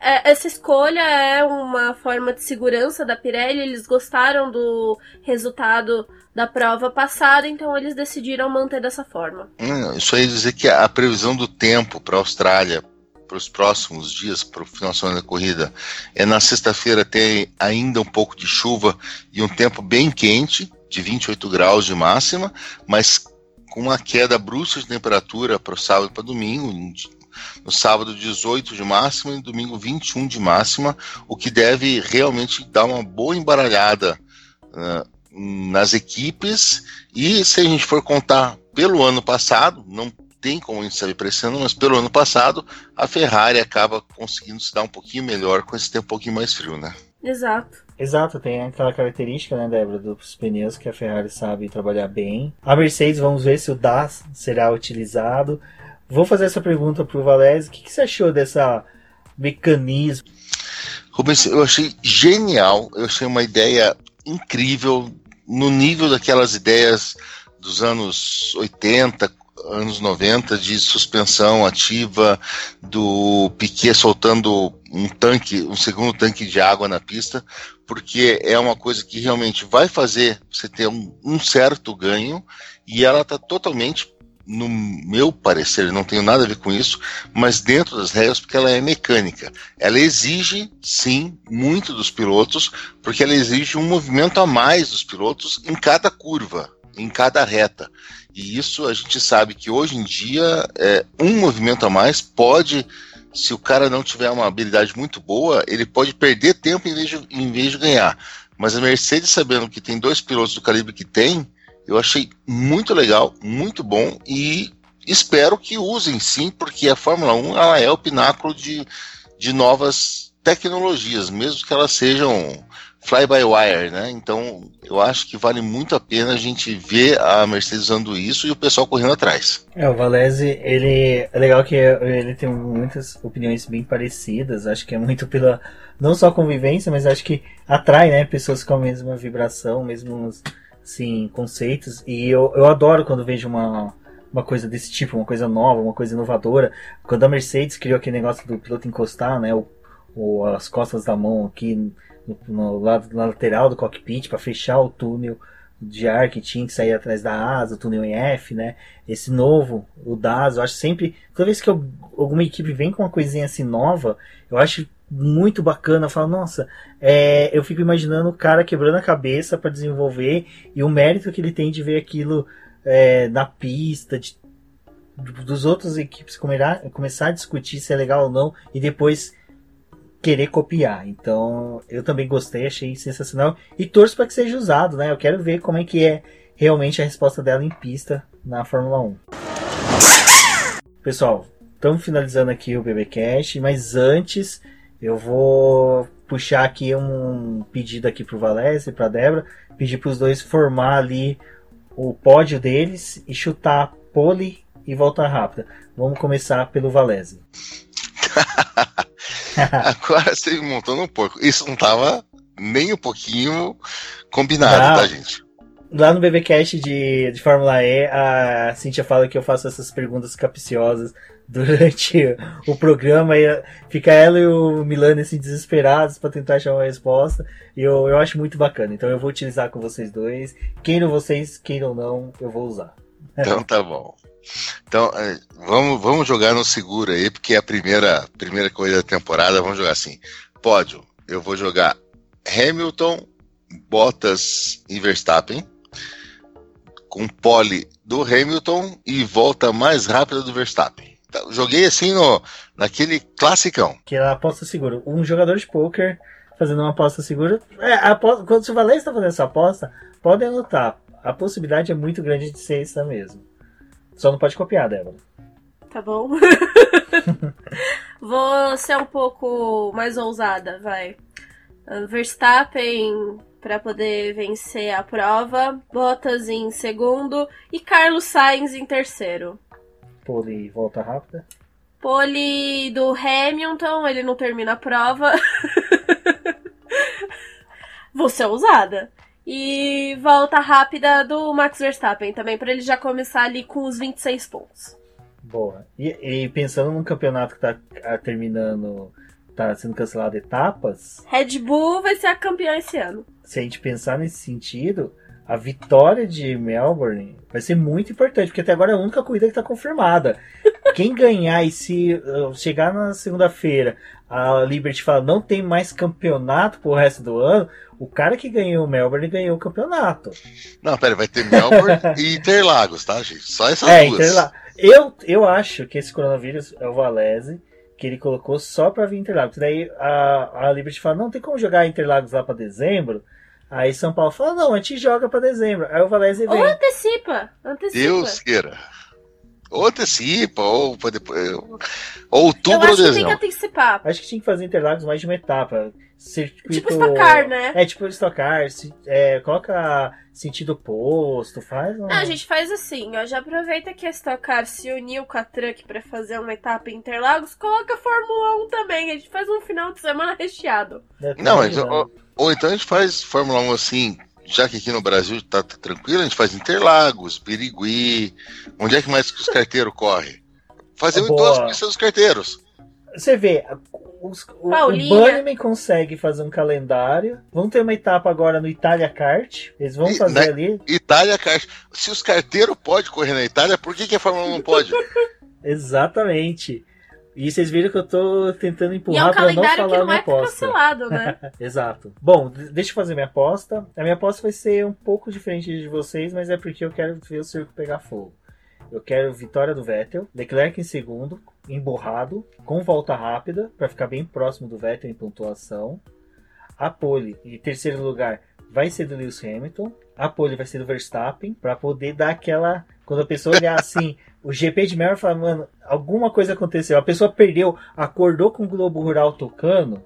é, essa escolha é uma forma de segurança da Pirelli. Eles gostaram do resultado da prova passada, então eles decidiram manter dessa forma. Hum, isso aí dizer que a previsão do tempo para a Austrália para os próximos dias, para o final da corrida, é na sexta-feira tem ainda um pouco de chuva e um tempo bem quente, de 28 graus de máxima, mas com uma queda brusca de temperatura para o sábado e para domingo, no sábado 18 de máxima e domingo 21 de máxima, o que deve realmente dar uma boa embaralhada uh, nas equipes. E se a gente for contar pelo ano passado, não tem como a gente saber para esse ano, mas pelo ano passado a Ferrari acaba conseguindo se dar um pouquinho melhor com esse tempo um pouquinho mais frio, né? Exato. Exato, tem aquela característica, né, Débora, dos pneus que a Ferrari sabe trabalhar bem. A Mercedes, vamos ver se o DAS será utilizado. Vou fazer essa pergunta para o Valese. O que, que, você achou dessa mecanismo? Rubens, eu achei genial. Eu achei uma ideia incrível no nível daquelas ideias dos anos 80, anos 90 de suspensão ativa, do Piquet soltando um tanque, um segundo tanque de água na pista, porque é uma coisa que realmente vai fazer você ter um, um certo ganho e ela está totalmente no meu parecer, não tenho nada a ver com isso, mas dentro das regras, porque ela é mecânica. Ela exige, sim, muito dos pilotos, porque ela exige um movimento a mais dos pilotos em cada curva, em cada reta. E isso a gente sabe que hoje em dia, é, um movimento a mais pode, se o cara não tiver uma habilidade muito boa, ele pode perder tempo em vez de, em vez de ganhar. Mas a Mercedes, sabendo que tem dois pilotos do calibre que tem, eu achei muito legal, muito bom e espero que usem sim, porque a Fórmula 1 ela é o pináculo de, de novas tecnologias, mesmo que elas sejam fly-by-wire, né? Então, eu acho que vale muito a pena a gente ver a Mercedes usando isso e o pessoal correndo atrás. É, o Valese, ele é legal que ele tem muitas opiniões bem parecidas, acho que é muito pela não só convivência, mas acho que atrai, né, pessoas com a mesma vibração, mesmos sim, conceitos. E eu, eu adoro quando vejo uma, uma coisa desse tipo, uma coisa nova, uma coisa inovadora. Quando a Mercedes criou aquele negócio do piloto encostar, né, o, o as costas da mão aqui no, no lado na lateral do cockpit para fechar o túnel de ar que tinha que sair atrás da asa, o túnel em F, né? Esse novo, o DAS, eu acho sempre, toda vez que eu, alguma equipe vem com uma coisinha assim nova, eu acho muito bacana. Eu falo, nossa, é, eu fico imaginando o cara quebrando a cabeça para desenvolver e o mérito que ele tem de ver aquilo é, na pista, de dos outras equipes começar, começar a discutir se é legal ou não e depois querer copiar. Então, eu também gostei, achei sensacional e torço para que seja usado, né? Eu quero ver como é que é realmente a resposta dela em pista na Fórmula 1. Pessoal, estamos finalizando aqui o BBcast, mas antes eu vou puxar aqui um pedido aqui pro Valese e pra Débora, pedir para os dois formar ali o pódio deles e chutar pole e volta rápida. Vamos começar pelo Valese. Agora você montou no porco. Isso não tava nem um pouquinho combinado, tá, gente? Lá no BBcast de, de Fórmula E, a Cintia fala que eu faço essas perguntas capciosas durante o programa e fica ela e o Milani assim desesperados para tentar achar uma resposta e eu, eu acho muito bacana. Então eu vou utilizar com vocês dois. Queiram vocês, queiram não, eu vou usar. Então tá bom. Então, é, vamos, vamos jogar no seguro aí, porque é a primeira, primeira coisa da temporada, vamos jogar assim. Pódio, eu vou jogar Hamilton, Bottas e Verstappen, com pole do Hamilton e volta mais rápida do Verstappen. Joguei assim no, naquele classicão. Que é a aposta segura. Um jogador de poker fazendo uma aposta segura. É, aposta, quando o Valência está fazendo essa aposta, podem anotar. A possibilidade é muito grande de ser isso mesmo. Só não pode copiar, Débora. Tá bom. Vou ser um pouco mais ousada, vai. Verstappen para poder vencer a prova, Bottas em segundo e Carlos Sainz em terceiro. Pole volta rápida. Pole do Hamilton, ele não termina a prova. Vou ser ousada. E volta rápida do Max Verstappen também, para ele já começar ali com os 26 pontos. Boa. E, e pensando num campeonato que tá ah, terminando, tá sendo cancelado etapas. Red Bull vai ser a campeã esse ano. Se a gente pensar nesse sentido, a vitória de Melbourne vai ser muito importante, porque até agora é a única corrida que está confirmada. Quem ganhar e se uh, chegar na segunda-feira, a Liberty fala não tem mais campeonato pro resto do ano, o cara que ganhou o Melbourne ganhou o campeonato. Não, pera, vai ter Melbourne e Interlagos, tá, gente? Só essas é, duas. Interla... Eu, eu acho que esse coronavírus é o Valese, que ele colocou só para vir Interlagos. Daí a, a Liberty fala, não tem como jogar Interlagos lá para dezembro. Aí São Paulo fala, não, a gente joga para dezembro. Aí o Valese vem. Ou antecipa, antecipa. Deus queira. Ou antecipa, ou depois. Ou outubro Eu acho que tem que antecipar. Acho que tinha que fazer Interlagos mais de uma etapa. Circuito... Tipo estocar, né? É, tipo estocar. É, coloca sentido oposto, faz. Não, a gente faz assim, ó. Já aproveita que a Stock se uniu com a Truck para fazer uma etapa em Interlagos, coloca a Fórmula 1 também. A gente faz um final de semana recheado. É, não, mas, ou, ou, então a gente faz Fórmula 1 assim, já que aqui no Brasil tá, tá tranquilo, a gente faz Interlagos, Birigui. Onde é que mais que os carteiros correm? Fazer em todas as pistas dos carteiros. Você vê, os, o, o Bunnyman consegue fazer um calendário. Vão ter uma etapa agora no Itália Kart. Eles vão fazer na, ali. Itália Kart. Se os carteiros podem correr na Itália, por que, que a Fórmula 1 não pode? Exatamente. E vocês viram que eu tô tentando empurrar é um para não falar que não minha é aposta. cancelado, né? Exato. Bom, deixa eu fazer minha aposta. A minha aposta vai ser um pouco diferente de vocês, mas é porque eu quero ver o circo pegar fogo. Eu quero vitória do Vettel, Leclerc em segundo, emborrado, com volta rápida, para ficar bem próximo do Vettel em pontuação. A pole, em terceiro lugar, vai ser do Lewis Hamilton. A pole vai ser do Verstappen, para poder dar aquela. Quando a pessoa olhar assim, o GP de Melbourne fala, mano, alguma coisa aconteceu. A pessoa perdeu, acordou com o Globo Rural tocando,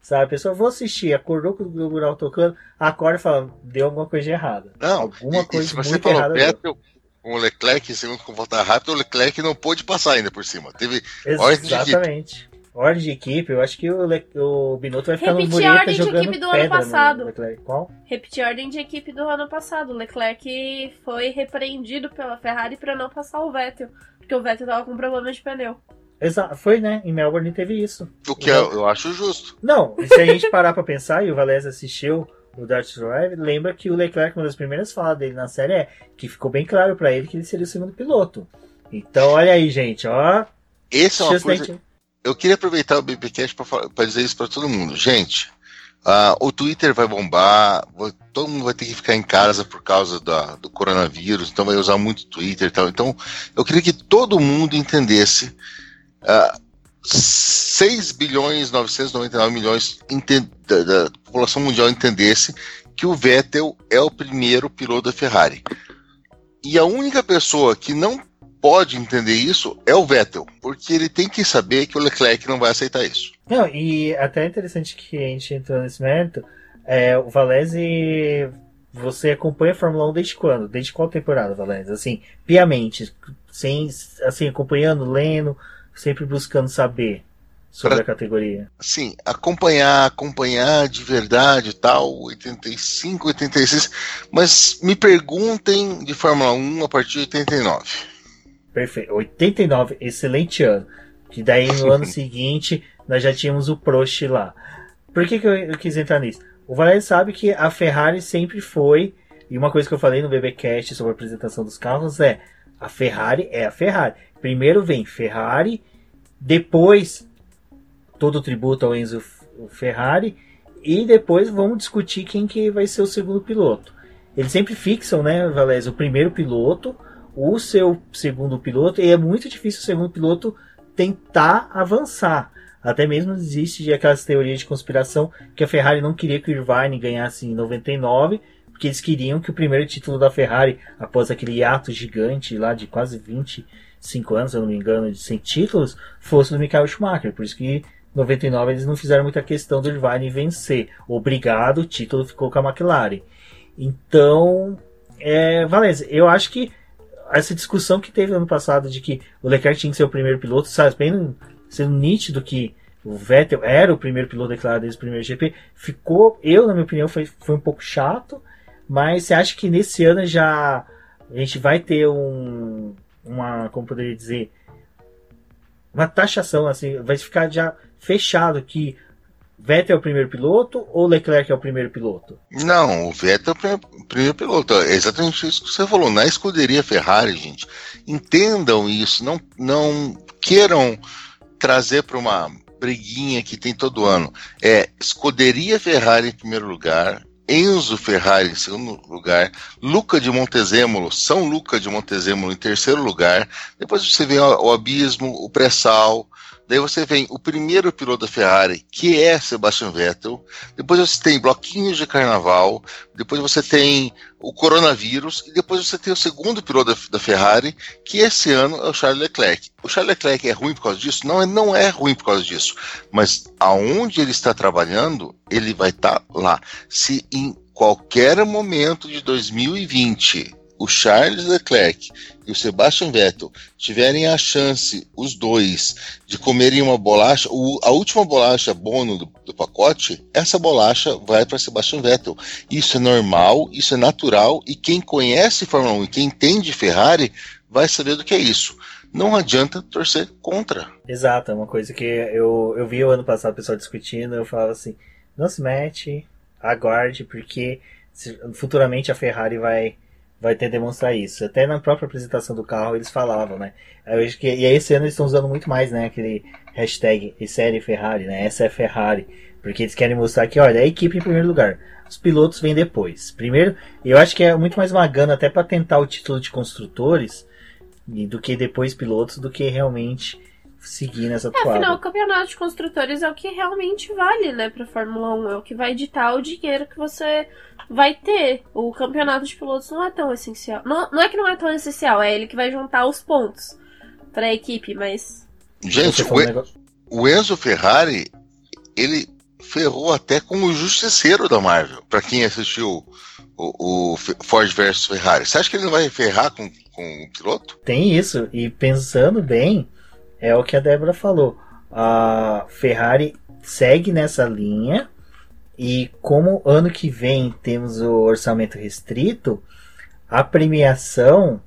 sabe? A pessoa, vou assistir, acordou com o Globo Rural tocando, acorda e fala, deu alguma coisa de errada. Não, alguma e, coisa e se você muito falou errada. Vettel, com o Leclerc em segundo com volta rápida, o Leclerc não pôde passar ainda por cima. Teve Exatamente. Ordem de equipe, eu acho que o, Le... o Binotto vai ficar Repetir no mureta ordem jogando de equipe do ano passado. Leclerc. Qual? Repetir a ordem de equipe do ano passado. O Leclerc foi repreendido pela Ferrari para não passar o Vettel, porque o Vettel tava com problema de pneu. Exato, foi, né? Em Melbourne teve isso. O que eu, eu acho justo. Não, se a gente parar pra pensar, e o Valese assistiu o Dart Drive, lembra que o Leclerc, uma das primeiras falas dele na série é que ficou bem claro para ele que ele seria o segundo piloto. Então, olha aí, gente, ó. Esse é uma coisa... Eu queria aproveitar o BBcast para dizer isso para todo mundo. Gente, Uh, o Twitter vai bombar, todo mundo vai ter que ficar em casa por causa da, do coronavírus, então vai usar muito Twitter e tal. Então, eu queria que todo mundo entendesse. Uh, 6 bilhões 999 milhões da, da população mundial entendesse que o Vettel é o primeiro piloto da Ferrari. E a única pessoa que não pode entender isso é o Vettel, porque ele tem que saber que o Leclerc não vai aceitar isso. Não, e até é interessante que a gente entrou nesse mérito. É, o Valese, você acompanha a Fórmula 1 desde quando? Desde qual temporada, Valese? Assim, piamente, sem, assim, acompanhando, lendo, sempre buscando saber sobre pra, a categoria. Sim, acompanhar, acompanhar de verdade e tal, 85, 86, mas me perguntem de Fórmula 1 a partir de 89. Perfeito, 89, excelente ano. Que daí no ano seguinte nós já tínhamos o Prost lá. Por que, que eu, eu quis entrar nisso? O Valério sabe que a Ferrari sempre foi, e uma coisa que eu falei no BBcast sobre a apresentação dos carros é: a Ferrari é a Ferrari. Primeiro vem Ferrari, depois todo o tributo ao Enzo Ferrari e depois vamos discutir quem que vai ser o segundo piloto. Eles sempre fixam, né, Valézio, o primeiro piloto, o seu segundo piloto, e é muito difícil o segundo piloto tentar avançar. Até mesmo existe aquelas teorias de conspiração que a Ferrari não queria que o Irvine ganhasse em 99, porque eles queriam que o primeiro título da Ferrari, após aquele ato gigante lá de quase 25 anos, se eu não me engano, de 100 títulos, fosse do Michael Schumacher. Por isso que 99 eles não fizeram muita questão do Irvine vencer. Obrigado, o título ficou com a McLaren. Então, é, Valença, eu acho que essa discussão que teve ano passado de que o Leclerc tinha que ser o primeiro piloto, sabe, bem sendo nítido que o Vettel era o primeiro piloto declarado desde o primeiro GP, ficou, eu na minha opinião, foi, foi um pouco chato, mas você acha que nesse ano já a gente vai ter um, uma, como poderia dizer, uma taxação, assim, vai ficar já fechado que Vettel é o primeiro piloto ou Leclerc é o primeiro piloto? Não, o Vettel é o primeiro, piloto. É exatamente isso que você falou. Na escuderia Ferrari, gente, entendam isso. Não, não queiram trazer para uma briguinha que tem todo ano. É escuderia Ferrari em primeiro lugar, Enzo Ferrari em segundo lugar, Luca de Montezemolo, São Luca de Montezemolo em terceiro lugar. Depois você vê o, o abismo, o pré-sal, Daí você vem o primeiro piloto da Ferrari, que é Sebastian Vettel. Depois você tem bloquinhos de carnaval. Depois você tem o coronavírus. E depois você tem o segundo piloto da, da Ferrari, que esse ano é o Charles Leclerc. O Charles Leclerc é ruim por causa disso? Não, não é ruim por causa disso. Mas aonde ele está trabalhando, ele vai estar tá lá. Se em qualquer momento de 2020 o Charles Leclerc e o Sebastian Vettel tiverem a chance, os dois, de comerem uma bolacha, o, a última bolacha bono do, do pacote, essa bolacha vai para Sebastian Vettel. Isso é normal, isso é natural, e quem conhece Fórmula 1 e quem entende Ferrari vai saber do que é isso. Não adianta torcer contra. Exato, é uma coisa que eu, eu vi o ano passado o pessoal discutindo, eu falava assim, não se mete, aguarde, porque futuramente a Ferrari vai vai ter demonstrar isso. Até na própria apresentação do carro eles falavam, né? Eu acho que, e aí esse ano eles estão usando muito mais, né? Aquele hashtag série Ferrari, né? Essa é Ferrari. Porque eles querem mostrar que, olha, a equipe em primeiro lugar. Os pilotos vêm depois. Primeiro, eu acho que é muito mais uma gana até para tentar o título de construtores do que depois pilotos, do que realmente seguir nessa é, Afinal, o campeonato de construtores é o que realmente vale, né, pra Fórmula 1. É o que vai ditar o dinheiro que você vai ter. O campeonato de pilotos não é tão essencial. Não, não é que não é tão essencial, é ele que vai juntar os pontos pra equipe, mas. Gente, o, o Enzo Ferrari, ele ferrou até com o justiceiro da Marvel, para quem assistiu o, o, Ford versus Ferrari. Você acha que ele não vai ferrar com, com o piloto? Tem isso, e pensando bem, é o que a Débora falou. A Ferrari segue nessa linha e como ano que vem temos o orçamento restrito, a premiação,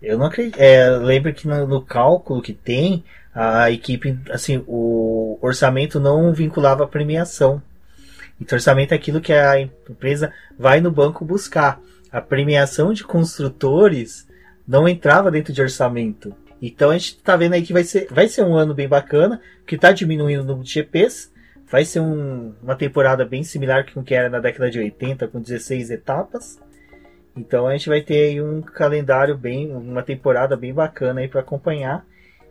eu não acredito. É, lembro que no, no, cálculo que tem, a equipe, assim, o orçamento não vinculava a premiação. Então, orçamento é aquilo que a empresa vai no banco buscar. A premiação de construtores não entrava dentro de orçamento. Então a gente está vendo aí que vai ser, vai ser um ano bem bacana, que está diminuindo o número de GPs, Vai ser um, uma temporada bem similar com o que era na década de 80, com 16 etapas. Então a gente vai ter um calendário bem, uma temporada bem bacana aí para acompanhar.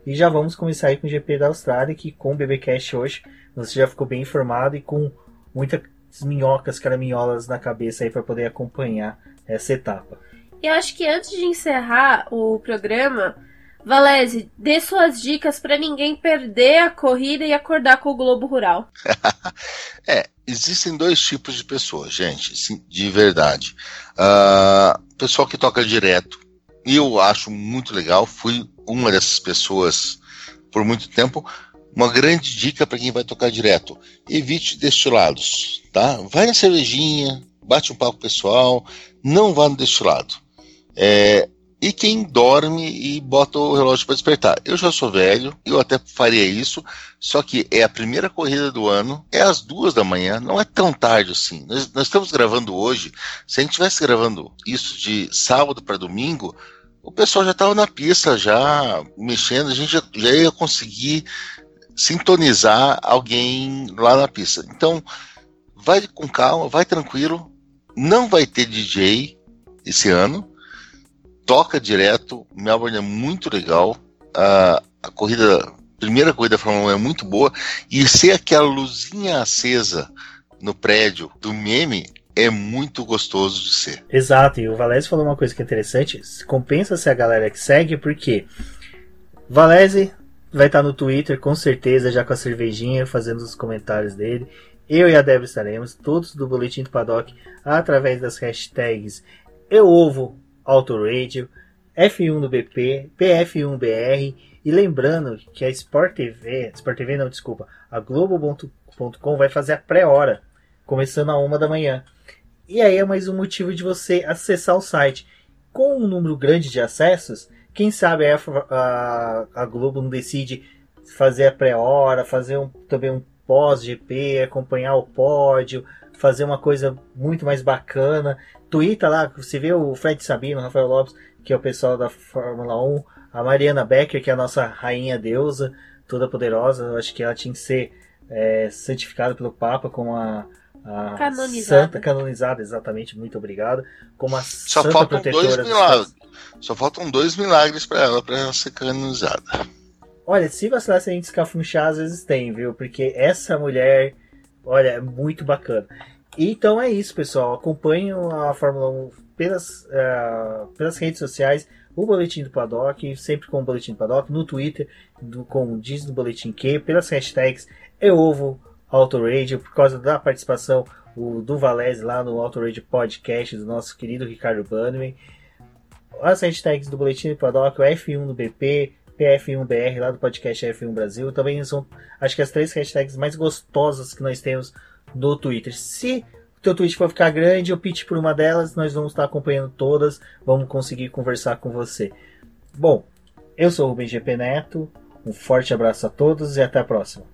E já vamos começar aí com o GP da Austrália, que com o BBcast hoje você já ficou bem informado e com muitas minhocas, caraminholas na cabeça aí para poder acompanhar essa etapa. E acho que antes de encerrar o programa, Valese, dê suas dicas para ninguém perder a corrida e acordar com o Globo Rural. é, existem dois tipos de pessoas, gente, de verdade. Uh, pessoal que toca direto, e eu acho muito legal, fui uma dessas pessoas por muito tempo. Uma grande dica para quem vai tocar direto: evite destilados, tá? Vai na cervejinha, bate um papo pessoal, não vá no destilado. É, e quem dorme e bota o relógio para despertar. Eu já sou velho, eu até faria isso, só que é a primeira corrida do ano, é às duas da manhã, não é tão tarde assim. Nós, nós estamos gravando hoje, se a gente estivesse gravando isso de sábado para domingo, o pessoal já estava na pista, já mexendo, a gente já, já ia conseguir sintonizar alguém lá na pista. Então, vai com calma, vai tranquilo, não vai ter DJ esse ano toca direto. Melbourne é muito legal. A, a corrida, a primeira corrida da Fórmula 1 é muito boa. E ser aquela luzinha acesa no prédio do meme é muito gostoso de ser. Exato, e o Valese falou uma coisa que é interessante. Compensa-se a galera que segue, porque Valese vai estar no Twitter com certeza, já com a cervejinha, fazendo os comentários dele. Eu e a Débora estaremos, todos do Boletim do Paddock, através das hashtags Eu Ovo Auto Radio, F1 do BP, PF1BR e lembrando que a Sport TV, Sport TV não, desculpa, a Globo.com vai fazer a pré-hora, começando a uma da manhã. E aí é mais um motivo de você acessar o site. Com um número grande de acessos, quem sabe a, a, a Globo não decide fazer a pré-hora, fazer um, também um pós-GP, acompanhar o pódio, fazer uma coisa muito mais bacana. Twitter lá, você vê o Fred Sabino, o Rafael Lopes, que é o pessoal da Fórmula 1, a Mariana Becker, que é a nossa rainha deusa, toda poderosa, eu acho que ela tinha que ser é, santificada pelo Papa como a, a canonizada. santa canonizada, exatamente, muito obrigado, como a Só santa faltam dois milagres. Só faltam dois milagres para ela para ela ser canonizada. Olha, se vacilar se a gente escafunchar, às vezes tem, viu? Porque essa mulher, olha, é muito bacana. Então é isso, pessoal. Acompanhem a Fórmula 1 pelas, uh, pelas redes sociais, o Boletim do Paddock, sempre com o Boletim do Paddock, no Twitter, do, com o Diz do Boletim Q, pelas hashtags Eu Ovo Auto Radio, por causa da participação o, do Valese lá no Auto Radio Podcast do nosso querido Ricardo Bannerman. As hashtags do Boletim do Paddock, o F1 no BP, PF1BR lá do podcast F1 Brasil. Também são, acho que as três hashtags mais gostosas que nós temos no Twitter. Se o teu tweet for ficar grande, eu pitch por uma delas, nós vamos estar acompanhando todas, vamos conseguir conversar com você. Bom, eu sou o Rubem GP Neto, um forte abraço a todos e até a próxima.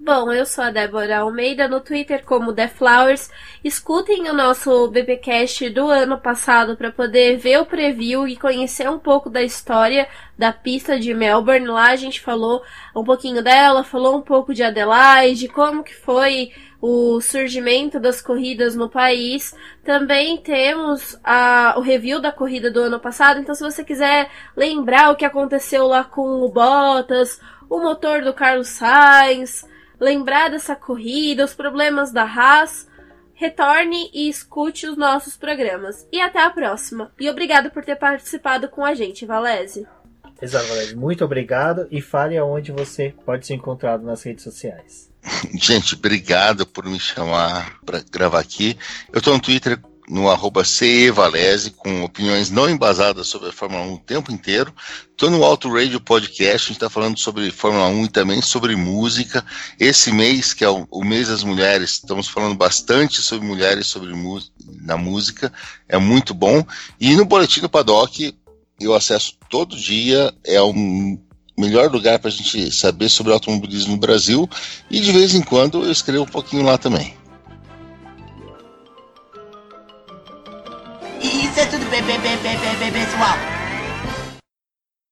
Bom, eu sou a Débora Almeida no Twitter como The Flowers. Escutem o nosso BBcast do ano passado para poder ver o preview e conhecer um pouco da história da pista de Melbourne. Lá a gente falou um pouquinho dela, falou um pouco de Adelaide, como que foi o surgimento das corridas no país. Também temos a, o review da corrida do ano passado. Então, se você quiser lembrar o que aconteceu lá com o Bottas, o motor do Carlos Sainz, lembrar dessa corrida, os problemas da Haas, retorne e escute os nossos programas. E até a próxima. E obrigado por ter participado com a gente, Valese. Exato, Valese. Muito obrigado e fale aonde você pode ser encontrado nas redes sociais. Gente, obrigado por me chamar para gravar aqui. Eu estou no Twitter no arroba com opiniões não embasadas sobre a Fórmula 1 o tempo inteiro. Estou no Auto Radio Podcast, a gente está falando sobre Fórmula 1 e também sobre música. Esse mês, que é o, o mês das mulheres, estamos falando bastante sobre mulheres sobre na música, é muito bom. E no Boletim do Paddock, eu acesso todo dia, é um melhor lugar para a gente saber sobre automobilismo no Brasil e de vez em quando eu escrevo um pouquinho lá também. Isso é tudo pessoal.